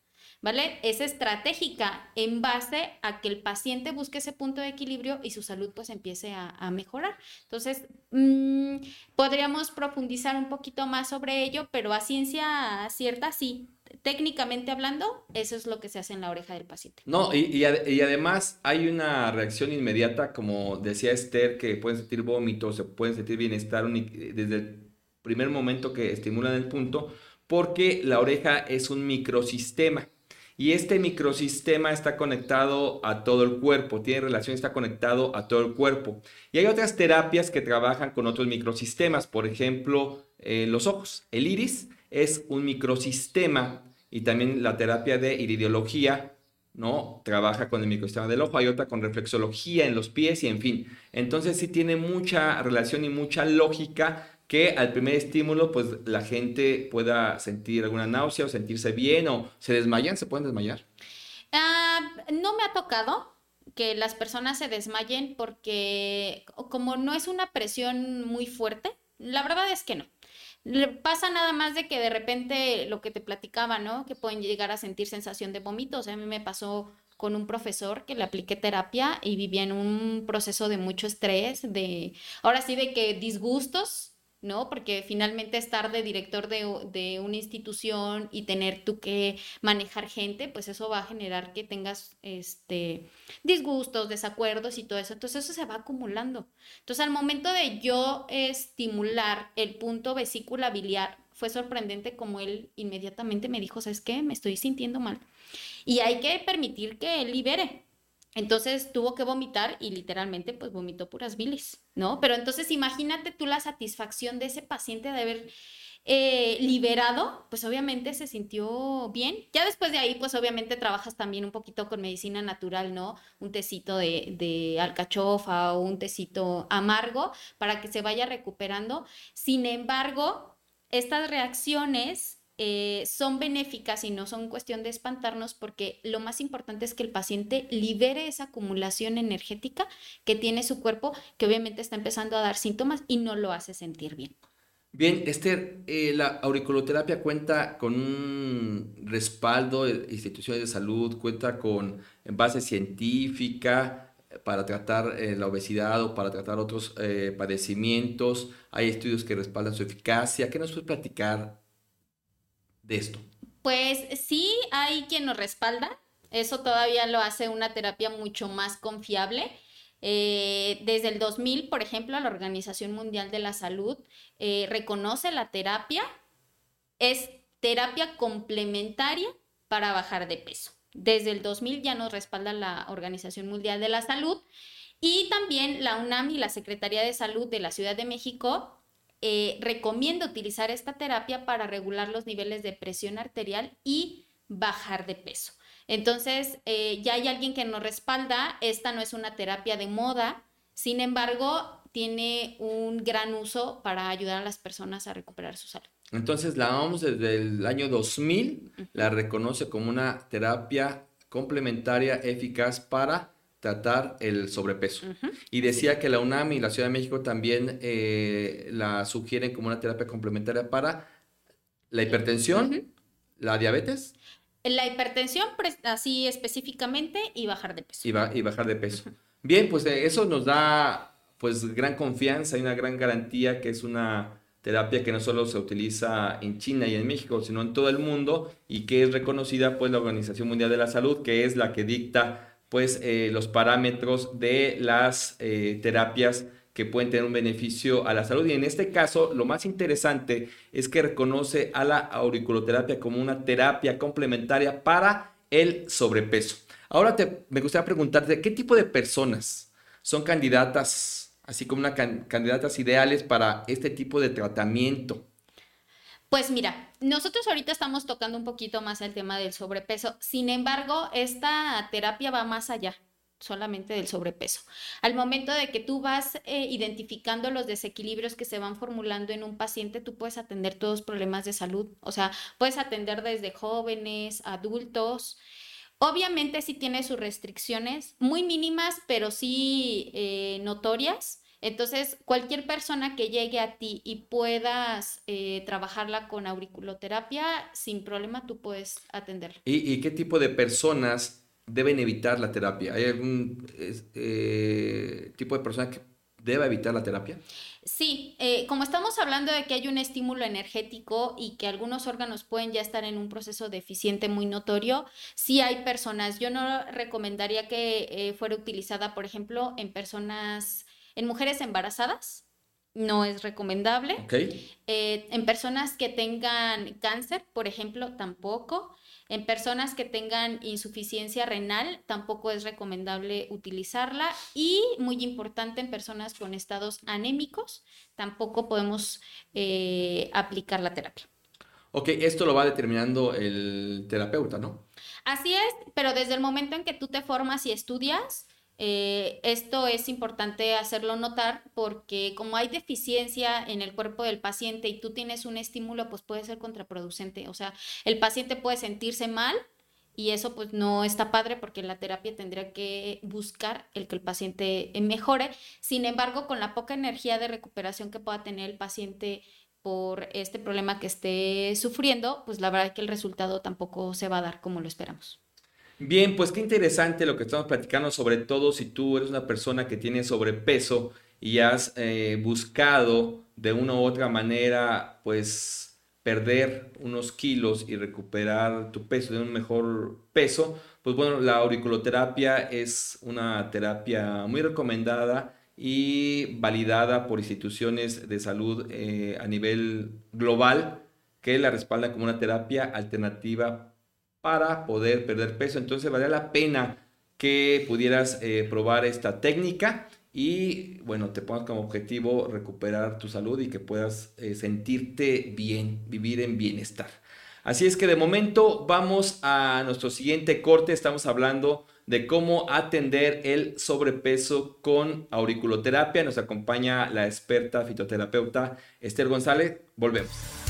¿Vale? Es estratégica en base a que el paciente busque ese punto de equilibrio y su salud pues empiece a, mejorar. Entonces, mm, podríamos profundizar un poquito más sobre ello, pero a ciencia cierta sí. Técnicamente hablando, eso es lo que se hace en la oreja del paciente. No, y, y, además hay una reacción inmediata, como decía Esther, que pueden sentir vómitos, se pueden sentir bienestar desde el primer momento que estimulan el punto, porque la oreja es un microsistema. Y este microsistema está conectado a todo el cuerpo, tiene relación, está conectado a todo el cuerpo. Y hay otras terapias que trabajan con otros microsistemas, por ejemplo, eh, los ojos. El iris es un microsistema y también la terapia de iridiología, ¿no? Trabaja con el microsistema del ojo, hay otra con reflexología en los pies y en fin. Entonces sí tiene mucha relación y mucha lógica que al primer estímulo, pues la gente pueda sentir alguna náusea o sentirse bien o se desmayan, se pueden desmayar. Ah, no me ha tocado que las personas se desmayen porque como no es una presión muy fuerte, la verdad es que no. Pasa nada más de que de repente lo que te platicaba, ¿no? Que pueden llegar a sentir sensación de vómitos. a mí me pasó con un profesor que le apliqué terapia y vivía en un proceso de mucho estrés, de, ahora sí, de que disgustos ¿no? Porque finalmente estar de director de, una institución y tener tú que manejar gente, pues eso va a generar que tengas este, disgustos, desacuerdos y todo eso. Entonces eso se va acumulando. Entonces al momento de yo estimular el punto vesícula biliar, fue sorprendente como él inmediatamente me dijo, ¿sabes qué? Me estoy sintiendo mal. Y hay que permitir que él libere. Entonces tuvo que vomitar y literalmente pues vomitó puras bilis, ¿no? Pero entonces imagínate tú la satisfacción de ese paciente de haber eh, liberado, pues obviamente se sintió bien. Ya después de ahí pues obviamente trabajas también un poquito con medicina natural, ¿no? Un tecito de, de alcachofa o un tecito amargo para que se vaya recuperando. Sin embargo, estas reacciones eh, son benéficas y no son cuestión de espantarnos porque lo más importante es que el paciente libere esa acumulación energética que tiene su cuerpo, que obviamente está empezando a dar síntomas y no lo hace sentir bien. Bien, Esther, eh, la auriculoterapia cuenta con un respaldo de instituciones de salud, cuenta con base científica para tratar eh, la obesidad o para tratar otros padecimientos. Hay estudios que respaldan su eficacia. ¿Qué nos puede platicar esto? Pues sí, hay quien nos respalda. Eso todavía lo hace una terapia mucho más confiable. Eh, desde el 2000, por ejemplo, la Organización Mundial de la Salud eh, reconoce la terapia, es terapia complementaria para bajar de peso. Desde el 2000 ya nos respalda la Organización Mundial de la Salud y también la UNAM y la Secretaría de Salud de la Ciudad de México eh, recomienda utilizar esta terapia para regular los niveles de presión arterial y bajar de peso. Entonces, eh, ya hay alguien que nos respalda, esta no es una terapia de moda, sin embargo, tiene un gran uso para ayudar a las personas a recuperar su salud. Entonces, la OMS desde el año 2000 la reconoce como una terapia complementaria eficaz para tratar el sobrepeso. Y decía que la UNAM y la Ciudad de México también eh, la sugieren como una terapia complementaria para la hipertensión, la diabetes. La hipertensión, así específicamente, y bajar de peso. Y, y bajar de peso. Bien, pues eh, eso nos da pues gran confianza y una gran garantía que es una terapia que no solo se utiliza en China y en México, sino en todo el mundo y que es reconocida pues la Organización Mundial de la Salud, que es la que dicta pues eh, los parámetros de las eh, terapias que pueden tener un beneficio a la salud. Y en este caso, lo más interesante es que reconoce a la auriculoterapia como una terapia complementaria para el sobrepeso. Ahora me gustaría preguntarte, ¿qué tipo de personas son candidatas, así como una candidatas ideales para este tipo de tratamiento? Pues mira, nosotros ahorita estamos tocando un poquito más el tema del sobrepeso. Sin embargo, esta terapia va más allá solamente del sobrepeso. Al momento de que tú vas eh, identificando los desequilibrios que se van formulando en un paciente, tú puedes atender todos problemas de salud. O sea, puedes atender desde jóvenes, adultos. Obviamente sí tiene sus restricciones, muy mínimas, pero sí eh, notorias entonces, cualquier persona que llegue a ti y puedas eh, trabajarla con auriculoterapia, sin problema tú puedes atenderla. ¿Y, qué tipo de personas deben evitar la terapia? ¿Hay algún eh, tipo de persona que deba evitar la terapia? Sí, eh, como estamos hablando de que hay un estímulo energético y que algunos órganos pueden ya estar en un proceso deficiente muy notorio, sí hay personas. Yo no recomendaría que fuera utilizada, por ejemplo, en personas en mujeres embarazadas no es recomendable. Eh, en personas que tengan cáncer, por ejemplo, tampoco. En personas que tengan insuficiencia renal, tampoco es recomendable utilizarla. Y muy importante, en personas con estados anémicos, tampoco podemos eh, aplicar la terapia. Ok, esto lo va determinando el terapeuta, ¿no? Así es, pero desde el momento en que tú te formas y estudias, eh, esto es importante hacerlo notar porque como hay deficiencia en el cuerpo del paciente y tú tienes un estímulo, pues puede ser contraproducente. O sea, el paciente puede sentirse mal y eso pues no está padre porque la terapia tendría que buscar el que el paciente mejore. Sin embargo, con la poca energía de recuperación que pueda tener el paciente por este problema que esté sufriendo, pues la verdad es que el resultado tampoco se va a dar como lo esperamos. Bien, pues qué interesante lo que estamos platicando, sobre todo si tú eres una persona que tiene sobrepeso y has eh, buscado de una u otra manera, pues perder unos kilos y recuperar tu peso de un mejor peso, pues bueno, la auriculoterapia es una terapia muy recomendada y validada por instituciones de salud eh, a nivel global que la respalda como una terapia alternativa para poder perder peso. Entonces vale la pena que pudieras eh, probar esta técnica y bueno, te pongas como objetivo recuperar tu salud y que puedas eh, sentirte bien, vivir en bienestar. Así es que de momento vamos a nuestro siguiente corte. Estamos hablando de cómo atender el sobrepeso con auriculoterapia. Nos acompaña la experta fitoterapeuta Esther González. Volvemos.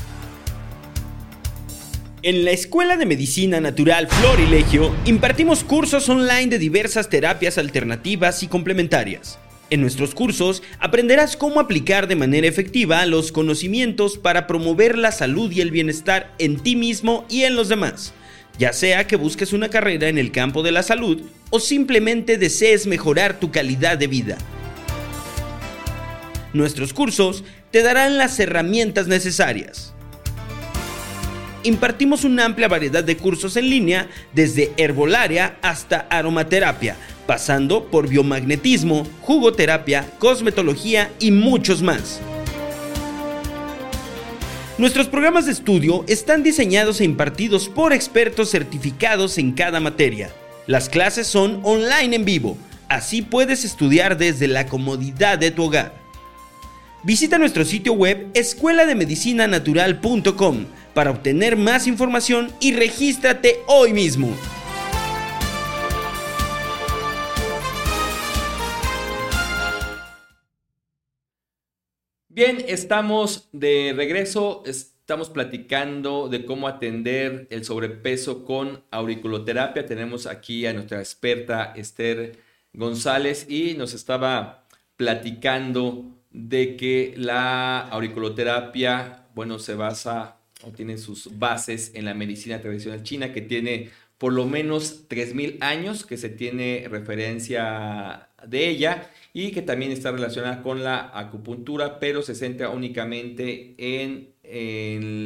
En la Escuela de Medicina Natural Florilegio impartimos cursos online de diversas terapias alternativas y complementarias. En nuestros cursos aprenderás cómo aplicar de manera efectiva los conocimientos para promover la salud y el bienestar en ti mismo y en los demás, ya sea que busques una carrera en el campo de la salud o simplemente desees mejorar tu calidad de vida. Nuestros cursos te darán las herramientas necesarias impartimos una amplia variedad de cursos en línea, desde herbolaria hasta aromaterapia, pasando por biomagnetismo, jugoterapia, cosmetología y muchos más. Nuestros programas de estudio están diseñados e impartidos por expertos certificados en cada materia. Las clases son online en vivo, así puedes estudiar desde la comodidad de tu hogar. Visita nuestro sitio web escuelademedicinanatural.com para obtener más información y regístrate hoy mismo. Bien, estamos de regreso. Estamos platicando de cómo atender el sobrepeso con auriculoterapia. Tenemos aquí a nuestra experta Esther González y nos estaba platicando de que la auriculoterapia, bueno, se basa o tiene sus bases en la medicina tradicional china que tiene por lo menos 3.000 años que se tiene referencia de ella y que también está relacionada con la acupuntura, pero se centra únicamente en,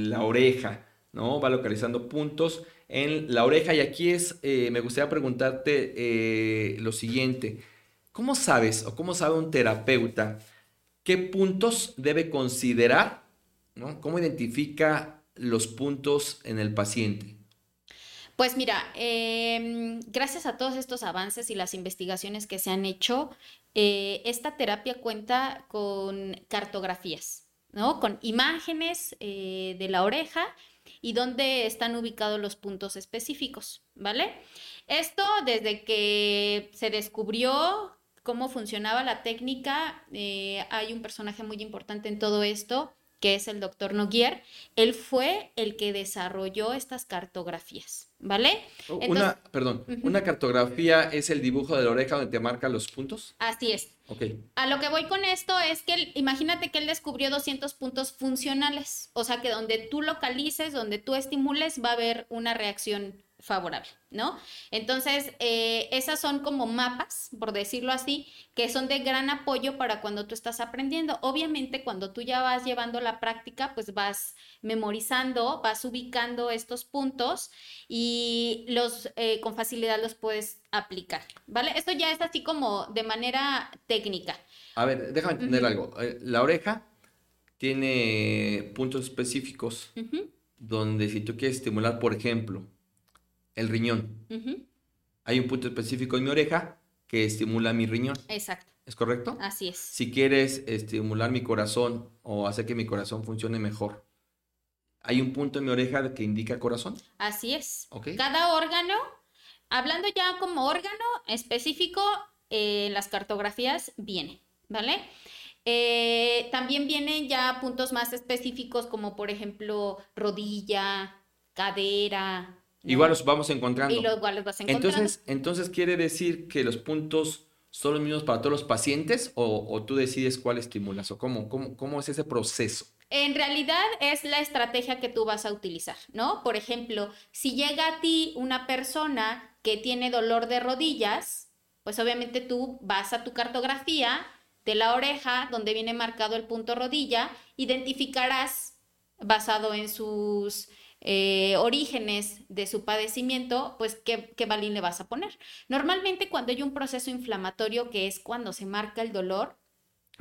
la oreja, ¿no? Va localizando puntos en la oreja y aquí es, eh, me gustaría preguntarte eh, lo siguiente, ¿cómo sabes o cómo sabe un terapeuta qué puntos debe considerar, ¿no? ¿Cómo identifica los puntos en el paciente? Pues mira, em, gracias a todos estos avances y las investigaciones que se han hecho, eh, esta terapia cuenta con cartografías, ¿no? Con imágenes eh, de la oreja y donde están ubicados los puntos específicos, ¿vale? Esto desde que se descubrió cómo funcionaba la técnica, eh, hay un personaje muy importante en todo esto, que es el doctor Noguier, él fue el que desarrolló estas cartografías, ¿vale? una, perdón, una cartografía es el dibujo de la oreja donde te marca los puntos. Así es. Ok. A lo que voy con esto es que imagínate que él descubrió 200 puntos funcionales, o sea que donde tú localices, donde tú estimules, va a haber una reacción favorable, ¿no? Entonces, eh, esas son como mapas, por decirlo así, que son de gran apoyo para cuando tú estás aprendiendo. Obviamente, cuando tú ya vas llevando la práctica, pues vas memorizando, vas ubicando estos puntos y los eh, con facilidad los puedes aplicar, ¿vale? Esto ya es así como de manera técnica. A ver, déjame entender algo. Eh, la oreja tiene puntos específicos donde si tú quieres estimular, por ejemplo, el riñón. Hay un punto específico en mi oreja que estimula mi riñón. Exacto. ¿Es correcto? Así es. Si quieres estimular mi corazón o hacer que mi corazón funcione mejor, ¿hay un punto en mi oreja que indica corazón? Así es. Cada órgano, hablando ya como órgano específico, en las cartografías viene, ¿vale? Eh, también vienen ya puntos más específicos como por ejemplo rodilla, cadera, Igual los vamos encontrando. Y los igual los vas encontrando. Entonces, entonces quiere decir que los puntos son los mismos para todos los pacientes o, tú decides cuál estimulas o cómo, cómo, cómo es ese proceso. En realidad es la estrategia que tú vas a utilizar, ¿no? Por ejemplo, si llega a ti una persona que tiene dolor de rodillas, pues obviamente tú vas a tu cartografía de la oreja, donde viene marcado el punto rodilla, identificarás basado en sus eh, orígenes de su padecimiento, pues ¿qué, qué balín le vas a poner. Normalmente cuando hay un proceso inflamatorio, que es cuando se marca el dolor,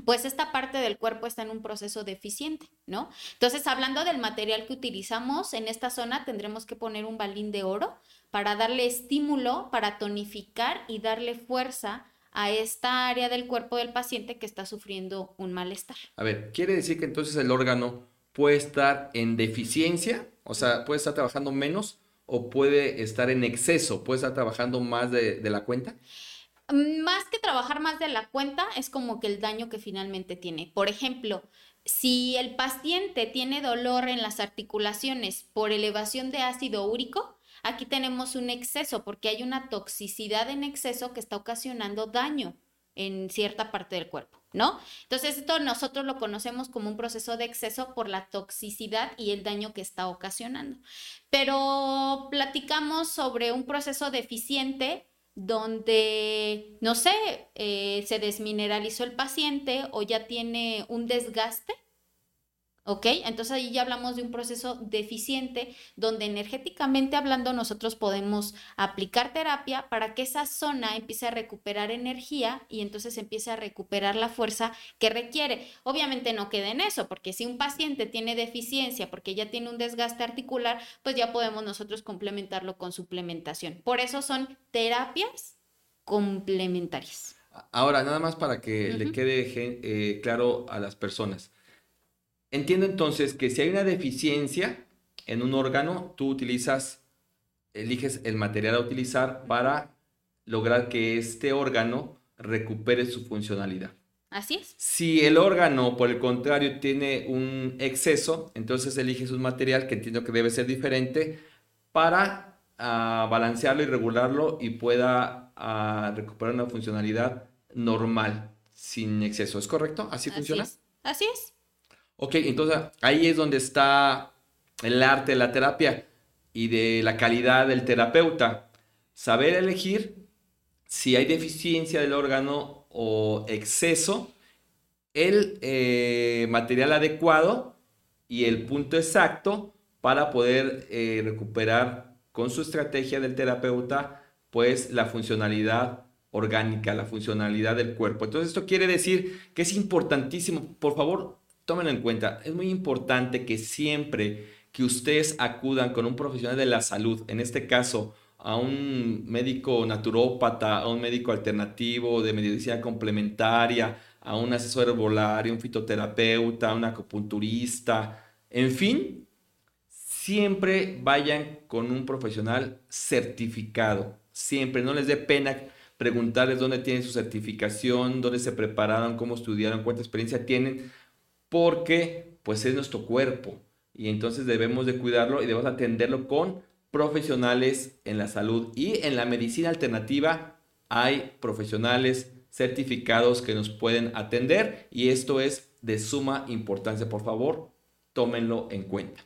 pues esta parte del cuerpo está en un proceso deficiente, ¿no? Entonces, hablando del material que utilizamos, en esta zona tendremos que poner un balín de oro para darle estímulo, para tonificar y darle fuerza a esta área del cuerpo del paciente que está sufriendo un malestar. A ver, quiere decir que entonces el órgano puede estar en deficiencia, o sea, puede estar trabajando menos o puede estar en exceso, puede estar trabajando más de, la cuenta. Más que trabajar más de la cuenta, es como que el daño que finalmente tiene. Por ejemplo, si el paciente tiene dolor en las articulaciones por elevación de ácido úrico, aquí tenemos un exceso porque hay una toxicidad en exceso que está ocasionando daño en cierta parte del cuerpo, ¿no? Entonces esto nosotros lo conocemos como un proceso de exceso por la toxicidad y el daño que está ocasionando. Pero platicamos sobre un proceso deficiente donde, no sé, eh, se desmineralizó el paciente o ya tiene un desgaste ¿Ok? Entonces ahí ya hablamos de un proceso deficiente donde energéticamente hablando nosotros podemos aplicar terapia para que esa zona empiece a recuperar energía y entonces empiece a recuperar la fuerza que requiere. Obviamente no quede en eso, porque si un paciente tiene deficiencia porque ya tiene un desgaste articular, pues ya podemos nosotros complementarlo con suplementación. Por eso son terapias complementarias. Ahora, nada más para que le quede eh, claro a las personas. Entiendo entonces que si hay una deficiencia en un órgano, tú utilizas, eliges el material a utilizar para lograr que este órgano recupere su funcionalidad. Así es. Si el órgano, por el contrario, tiene un exceso, entonces eliges un material que entiendo que debe ser diferente para ah, balancearlo y regularlo y pueda ah, recuperar una funcionalidad normal, sin exceso. ¿Es correcto? ¿Así, funciona? Así es. Ok, entonces ahí es donde está el arte de la terapia y de la calidad del terapeuta. Saber elegir si hay deficiencia del órgano o exceso, el eh, material adecuado y el punto exacto para poder eh, recuperar con su estrategia del terapeuta pues la funcionalidad orgánica, la funcionalidad del cuerpo. Entonces esto quiere decir que es importantísimo, por favor, tómenlo en cuenta, es muy importante que siempre que ustedes acudan con un profesional de la salud, en este caso a un médico naturópata, a un médico alternativo de medicina complementaria, a un asesor herbolario, un fitoterapeuta, un acupunturista, en fin, siempre vayan con un profesional certificado, siempre, no les dé pena preguntarles dónde tienen su certificación, dónde se prepararon, cómo estudiaron, cuánta experiencia tienen, porque pues es nuestro cuerpo y entonces debemos de cuidarlo y debemos atenderlo con profesionales en la salud y en la medicina alternativa hay profesionales certificados que nos pueden atender y esto es de suma importancia. Por favor, tómenlo en cuenta.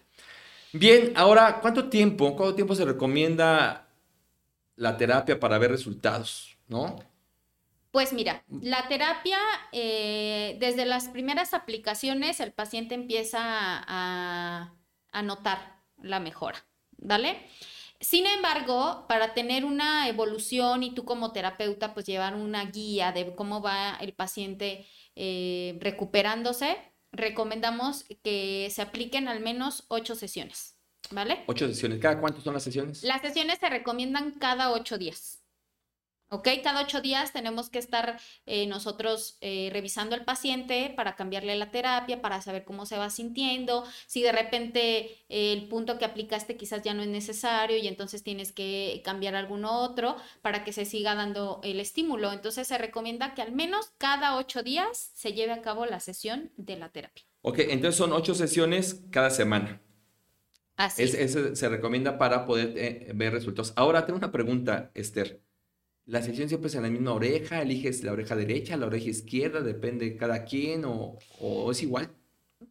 Bien, ahora, ¿cuánto tiempo, cuánto tiempo se recomienda la terapia para ver resultados? ¿No? Pues mira, la terapia, eh, desde las primeras aplicaciones, el paciente empieza a, notar la mejora, ¿vale? Sin embargo, para tener una evolución y tú como terapeuta, pues llevar una guía de cómo va el paciente eh, recuperándose, recomendamos que se apliquen al menos ocho sesiones, ¿vale? Ocho sesiones. ¿Cada cuánto son las sesiones? Las sesiones se recomiendan cada ocho días. ¿Ok? Cada ocho días tenemos que estar eh, nosotros eh, revisando al paciente para cambiarle la terapia, para saber cómo se va sintiendo, si de repente eh, el punto que aplicaste quizás ya no es necesario y entonces tienes que cambiar alguno otro para que se siga dando el estímulo. Entonces se recomienda que al menos cada ocho días se lleve a cabo la sesión de la terapia. Ok, entonces son ocho sesiones cada semana. Así es. se recomienda para poder ver resultados. Ahora tengo una pregunta, Esther la sesión siempre es en la misma oreja, eliges la oreja derecha, la oreja izquierda, depende de cada quien o, o, es igual.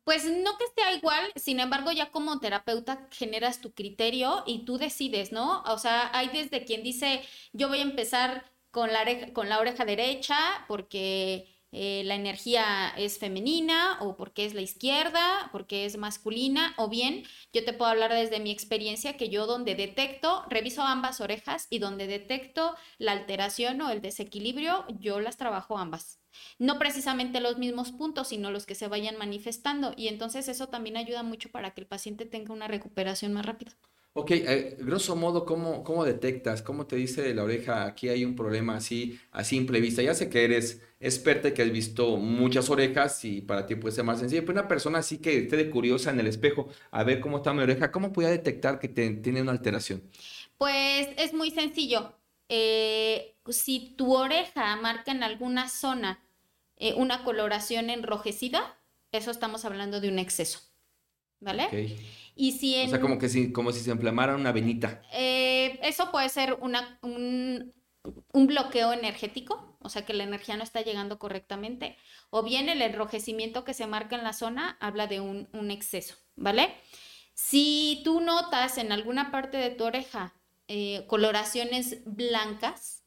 Pues no que esté igual, sin embargo ya como terapeuta generas tu criterio y tú decides, ¿no? O sea, hay desde quien dice, yo voy a empezar con la, con la oreja derecha porque eh, la energía es femenina o porque es la izquierda, porque es masculina, o bien yo te puedo hablar desde mi experiencia que yo donde detecto, reviso ambas orejas y donde detecto la alteración o el desequilibrio, yo las trabajo ambas. No precisamente los mismos puntos, sino los que se vayan manifestando y entonces eso también ayuda mucho para que el paciente tenga una recuperación más rápida. Ok, eh, grosso modo, ¿cómo, ¿cómo detectas? ¿Cómo te dice la oreja, aquí hay un problema así a simple vista? Ya sé que eres experta y que has visto muchas orejas y para ti puede ser más sencillo, pero una persona así que esté de curiosa en el espejo a ver cómo está mi oreja, ¿cómo puede detectar que tiene una alteración? Pues es muy sencillo. Eh, si tu oreja marca en alguna zona eh, una coloración enrojecida, eso estamos hablando de un exceso. ¿Vale? Y si O sea, como, que si, como si se inflamara una venita. Eh, eso puede ser una, un, un, bloqueo energético, o sea que la energía no está llegando correctamente, o bien el enrojecimiento que se marca en la zona habla de un, un exceso, ¿vale? Si tú notas en alguna parte de tu oreja eh, coloraciones blancas,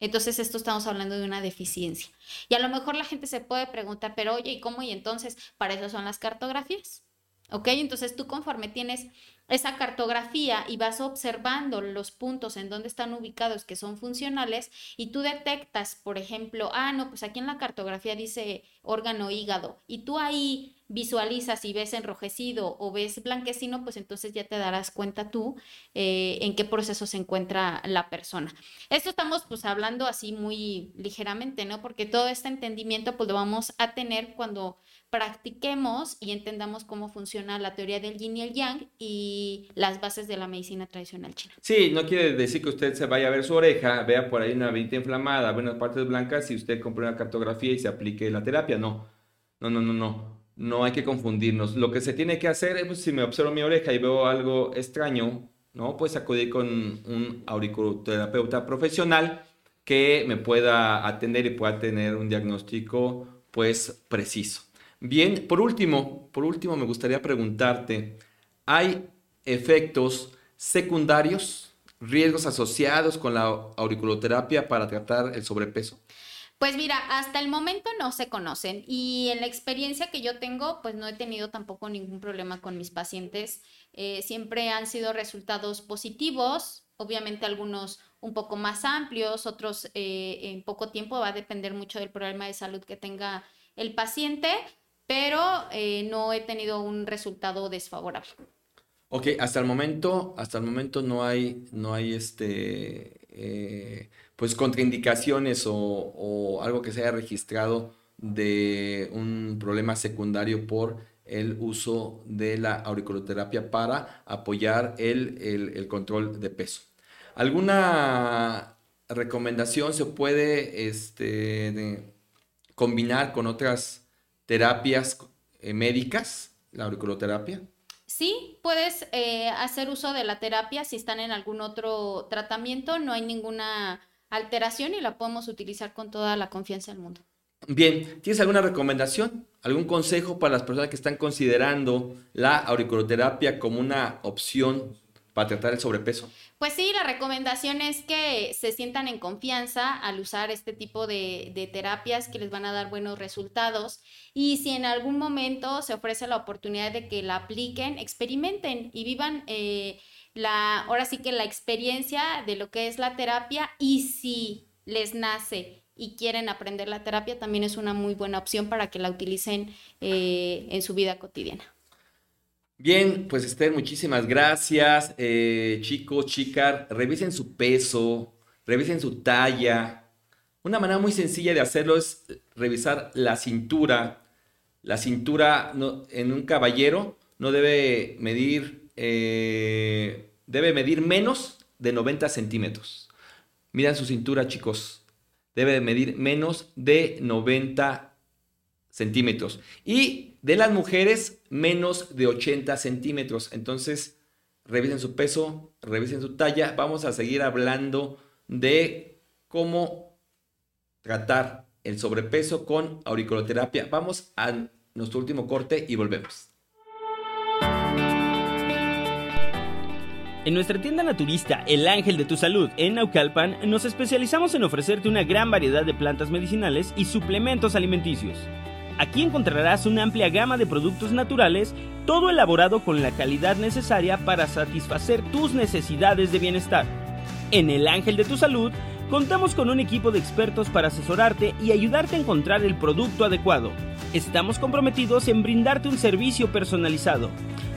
Entonces, esto estamos hablando de una deficiencia. Y a lo mejor la gente se puede preguntar, pero oye, ¿y cómo? Y entonces, ¿para eso son las cartografías? ¿Ok? Entonces, tú conforme tienes esa cartografía y vas observando los puntos en donde están ubicados que son funcionales y tú detectas, por ejemplo, ah, no, pues aquí en la cartografía dice órgano hígado y tú ahí visualizas y ves enrojecido o ves blanquecino, pues entonces ya te darás cuenta tú eh, en qué proceso se encuentra la persona. Esto estamos pues hablando así muy ligeramente, ¿no? Porque todo este entendimiento pues lo vamos a tener cuando practiquemos y entendamos cómo funciona la teoría del yin y el yang y las bases de la medicina tradicional china. Sí, no quiere decir que usted se vaya a ver su oreja, vea por ahí una venta inflamada, buenas partes blancas y usted compre una cartografía y se aplique la terapia. No, no, no, no, no. No hay que confundirnos. Lo que se tiene que hacer es, pues, si me observo mi oreja y veo algo extraño, ¿no? Pues acudir con un auriculoterapeuta profesional que me pueda atender y pueda tener un diagnóstico, pues, preciso. Bien, por último, por último me gustaría preguntarte, ¿hay efectos secundarios, riesgos asociados con la auriculoterapia para tratar el sobrepeso? Pues mira, hasta el momento no se conocen y en la experiencia que yo tengo, pues no he tenido tampoco ningún problema con mis pacientes. Eh, siempre han sido resultados positivos, obviamente algunos un poco más amplios, otros eh, en poco tiempo, va a depender mucho del problema de salud que tenga el paciente, pero eh, no he tenido un resultado desfavorable. Ok, hasta el momento, hasta el momento no hay, no hay este, eh, pues contraindicaciones o, algo que se haya registrado de un problema secundario por el uso de la auriculoterapia para apoyar el, el control de peso. ¿Alguna recomendación se puede este, combinar con otras terapias eh, médicas, la auriculoterapia? Sí, puedes eh, hacer uso de la terapia si están en algún otro tratamiento, no hay ninguna alteración y la podemos utilizar con toda la confianza del mundo. Bien, ¿tienes alguna recomendación, algún consejo para las personas que están considerando la auriculoterapia como una opción para tratar el sobrepeso? Pues sí, la recomendación es que se sientan en confianza al usar este tipo de, terapias que les van a dar buenos resultados y si en algún momento se ofrece la oportunidad de que la apliquen, experimenten y vivan eh, la, ahora sí que la experiencia de lo que es la terapia y si les nace y quieren aprender la terapia, también es una muy buena opción para que la utilicen eh, en su vida cotidiana. Bien, pues Esther, muchísimas gracias. Eh, chicos, chicas, revisen su peso, revisen su talla. Una manera muy sencilla de hacerlo es revisar la cintura. La cintura en un caballero no debe medir, eh, debe medir menos de 90 centímetros. Miren su cintura, chicos. Debe medir menos de 90 centímetros. Y de las mujeres, menos de 80 centímetros. Entonces, revisen su peso, revisen su talla. Vamos a seguir hablando de cómo tratar el sobrepeso con auriculoterapia. Vamos a nuestro último corte y volvemos. En nuestra tienda naturista El Ángel de tu Salud en Naucalpan nos especializamos en ofrecerte una gran variedad de plantas medicinales y suplementos alimenticios. Aquí encontrarás una amplia gama de productos naturales, todo elaborado con la calidad necesaria para satisfacer tus necesidades de bienestar. En el Ángel de tu Salud, contamos con un equipo de expertos para asesorarte y ayudarte a encontrar el producto adecuado. Estamos comprometidos en brindarte un servicio personalizado.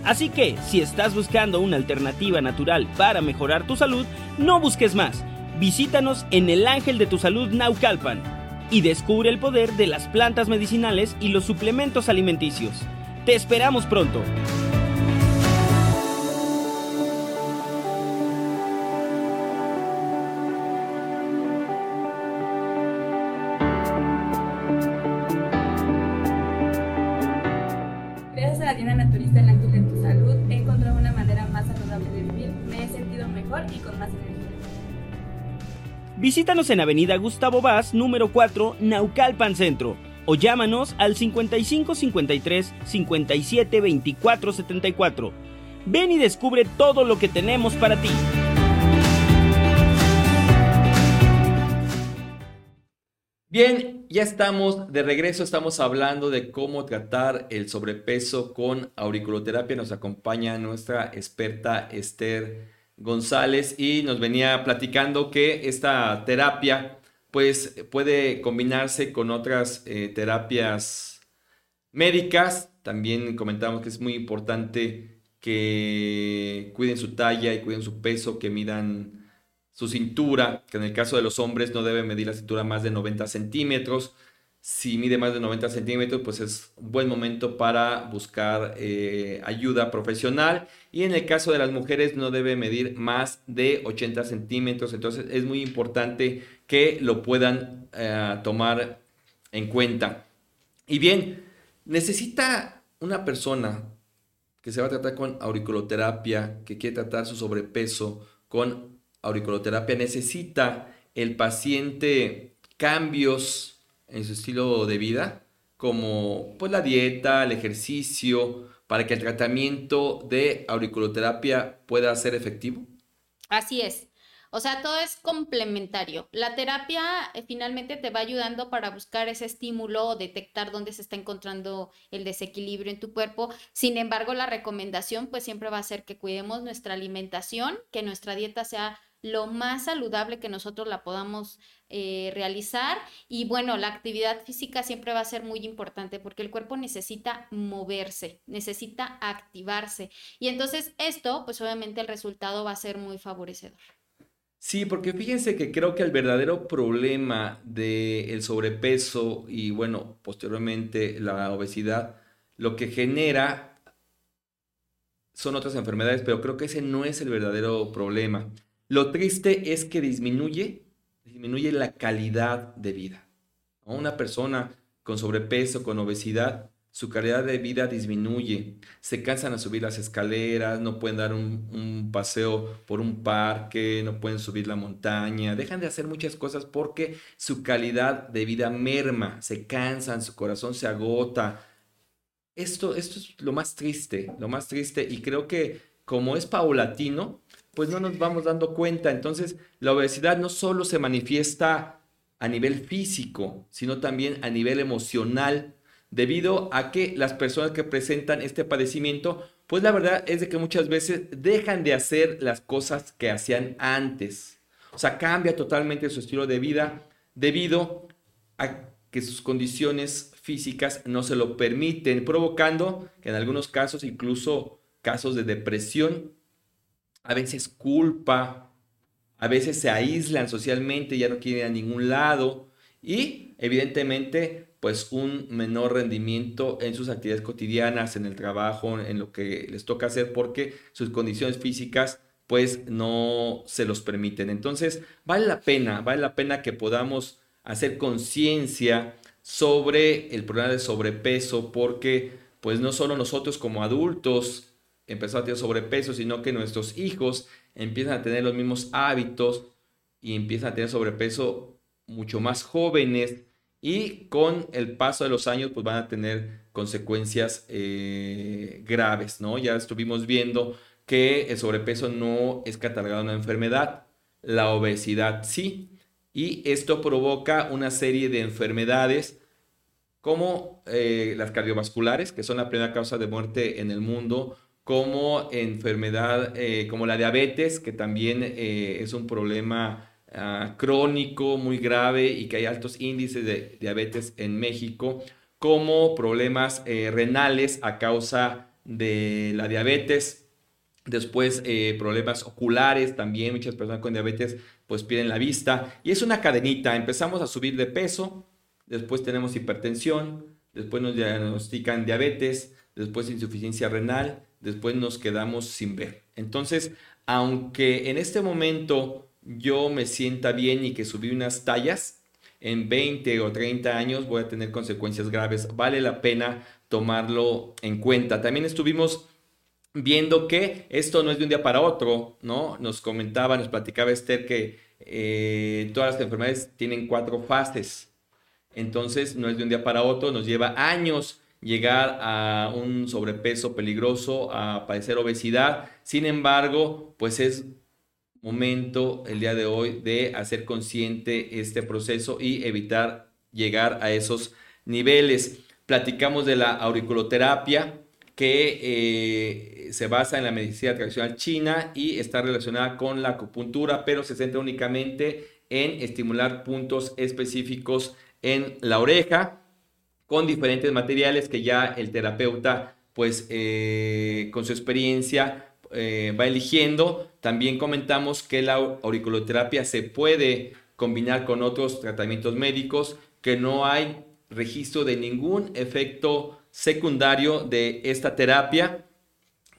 Así que, si estás buscando una alternativa natural para mejorar tu salud, no busques más. Visítanos en el Ángel de tu Salud Naucalpan y descubre el poder de las plantas medicinales y los suplementos alimenticios. Te esperamos pronto. Visítanos en Avenida Gustavo Vaz, número 4, Naucalpan Centro, o llámanos al 55 53 57 24 74. Ven y descubre todo lo que tenemos para ti. Bien, ya estamos de regreso, estamos hablando de cómo tratar el sobrepeso con auriculoterapia. Nos acompaña nuestra experta Esther González y nos venía platicando que esta terapia pues puede combinarse con otras eh, terapias médicas. También comentamos que es muy importante que cuiden su talla y cuiden su peso, que midan su cintura, que en el caso de los hombres no debe medir la cintura más de 90 centímetros. Si mide más de 90 centímetros, pues es un buen momento para buscar eh, ayuda profesional. Y en el caso de las mujeres no debe medir más de 80 centímetros. Entonces es muy importante que lo puedan eh, tomar en cuenta. Y bien, necesita una persona que se va a tratar con auriculoterapia, que quiere tratar su sobrepeso con auriculoterapia, necesita el paciente cambios en su estilo de vida, como pues la dieta, el ejercicio, para que el tratamiento de auriculoterapia pueda ser efectivo? Así es. O sea, todo es complementario. La terapia eh, finalmente te va ayudando para buscar ese estímulo o detectar dónde se está encontrando el desequilibrio en tu cuerpo. Sin embargo, la recomendación pues siempre va a ser que cuidemos nuestra alimentación, que nuestra dieta sea lo más saludable que nosotros la podamos eh, realizar. Y bueno, la actividad física siempre va a ser muy importante porque el cuerpo necesita moverse, necesita activarse. Y entonces esto, pues obviamente el resultado va a ser muy favorecedor. Sí, porque fíjense que creo que el verdadero problema del sobrepeso y bueno, posteriormente la obesidad, lo que genera son otras enfermedades, pero creo que ese no es el verdadero problema. Lo triste es que disminuye, disminuye la calidad de vida. Una persona con sobrepeso, con obesidad, su calidad de vida disminuye. Se cansan a subir las escaleras, no pueden dar un, un, paseo por un parque, no pueden subir la montaña, dejan de hacer muchas cosas porque su calidad de vida merma, se cansan, su corazón se agota. Esto, esto es lo más triste, lo más triste y creo que como es paulatino, pues no nos vamos dando cuenta. Entonces, la obesidad no solo se manifiesta a nivel físico, sino también a nivel emocional, debido a que las personas que presentan este padecimiento, pues la verdad es de que muchas veces dejan de hacer las cosas que hacían antes. O sea, cambia totalmente su estilo de vida debido a que sus condiciones físicas no se lo permiten, provocando que en algunos casos, incluso casos de depresión, a veces culpa, a veces se aíslan socialmente, ya no quieren ir a ningún lado y evidentemente pues un menor rendimiento en sus actividades cotidianas, en el trabajo, en lo que les toca hacer porque sus condiciones físicas pues no se los permiten. Entonces vale la pena, vale la pena que podamos hacer conciencia sobre el problema de sobrepeso porque pues no solo nosotros como adultos empezó a tener sobrepeso, sino que nuestros hijos empiezan a tener los mismos hábitos y empiezan a tener sobrepeso mucho más jóvenes y con el paso de los años pues van a tener consecuencias eh, graves, ¿no? Ya estuvimos viendo que el sobrepeso no es catalogado una enfermedad, la obesidad sí, y esto provoca una serie de enfermedades como eh, las cardiovasculares, que son la primera causa de muerte en el mundo, como enfermedad, eh, como la diabetes, que también eh, es un problema ah, crónico muy grave y que hay altos índices de diabetes en México, como problemas eh, renales a causa de la diabetes, después problemas oculares también, muchas personas con diabetes pues pierden la vista. Y es una cadenita, empezamos a subir de peso, después tenemos hipertensión, después nos diagnostican diabetes, después insuficiencia renal, después nos quedamos sin ver. Entonces, aunque en este momento yo me sienta bien y que subí unas tallas, en 20 o 30 años voy a tener consecuencias graves. Vale la pena tomarlo en cuenta. También estuvimos viendo que esto no es de un día para otro, ¿no? Nos comentaba, nos platicaba Esther que eh, todas las enfermedades tienen cuatro fases. Entonces, no es de un día para otro, nos lleva años llegar a un sobrepeso peligroso, a padecer obesidad. Sin embargo, pues es momento el día de hoy de hacer consciente este proceso y evitar llegar a esos niveles. Platicamos de la auriculoterapia que eh, se basa en la medicina tradicional china y está relacionada con la acupuntura, pero se centra únicamente en estimular puntos específicos en la oreja con diferentes materiales que ya el terapeuta, pues eh, con su experiencia, eh, va eligiendo. También comentamos que la auriculoterapia se puede combinar con otros tratamientos médicos, que no hay registro de ningún efecto secundario de esta terapia,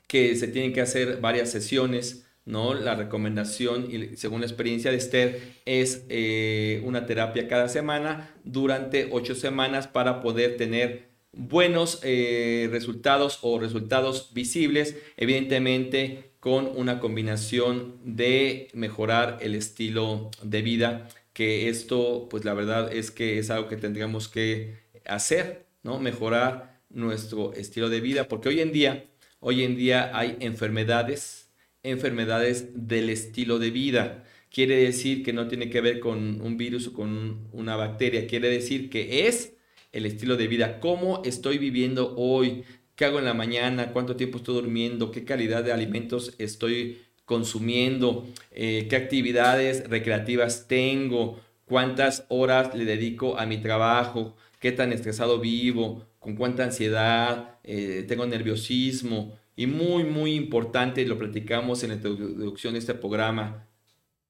que se tienen que hacer varias sesiones ¿no? La recomendación, y según la experiencia de Esther, es eh, una terapia cada semana durante ocho semanas para poder tener buenos eh, resultados o resultados visibles, evidentemente con una combinación de mejorar el estilo de vida, que esto, pues la verdad es que es algo que tendríamos que hacer, ¿no? Mejorar nuestro estilo de vida, porque hoy en día, hoy en día hay enfermedades, enfermedades del estilo de vida. Quiere decir que no tiene que ver con un virus o con una bacteria, quiere decir que es el estilo de vida, cómo estoy viviendo hoy, qué hago en la mañana, cuánto tiempo estoy durmiendo, qué calidad de alimentos estoy consumiendo, eh, qué actividades recreativas tengo, cuántas horas le dedico a mi trabajo, qué tan estresado vivo, con cuánta ansiedad, eh, tengo nerviosismo, y muy, muy importante, lo platicamos en la introducción de este programa,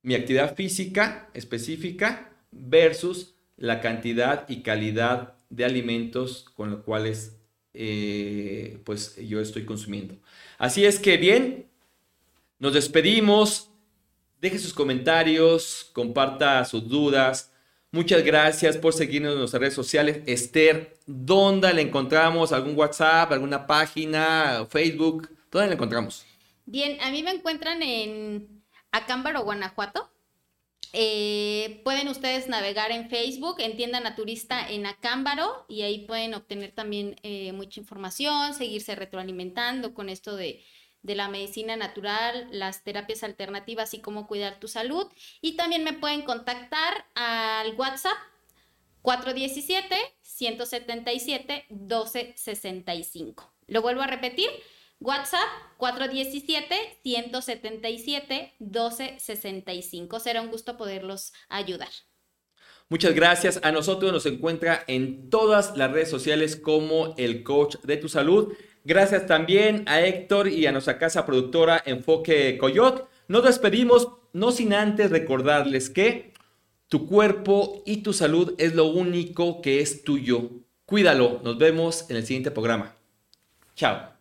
mi actividad física específica versus la cantidad y calidad de alimentos con los cuales eh, pues yo estoy consumiendo. Así es que bien, nos despedimos. Deje sus comentarios, comparta sus dudas. Muchas gracias por seguirnos en nuestras redes sociales. Esther, ¿dónde la encontramos? ¿Algún WhatsApp, alguna página, Facebook? ¿Dónde la encontramos? Bien, a mí me encuentran en Acámbaro, Guanajuato. Eh, pueden ustedes navegar en Facebook, en Tienda Naturista en Acámbaro, y ahí pueden obtener también eh, mucha información, seguirse retroalimentando con esto de, de la medicina natural, las terapias alternativas y cómo cuidar tu salud. Y también me pueden contactar al WhatsApp 417-177-1265. Lo vuelvo a repetir, WhatsApp 417-177-1265. Será un gusto poderlos ayudar. Muchas gracias. A nosotros nos encuentra en todas las redes sociales como el coach de tu salud. Gracias también a Héctor y a nuestra casa productora Enfoque Coyot. Nos despedimos, no sin antes recordarles que tu cuerpo y tu salud es lo único que es tuyo. Cuídalo. Nos vemos en el siguiente programa. Chao.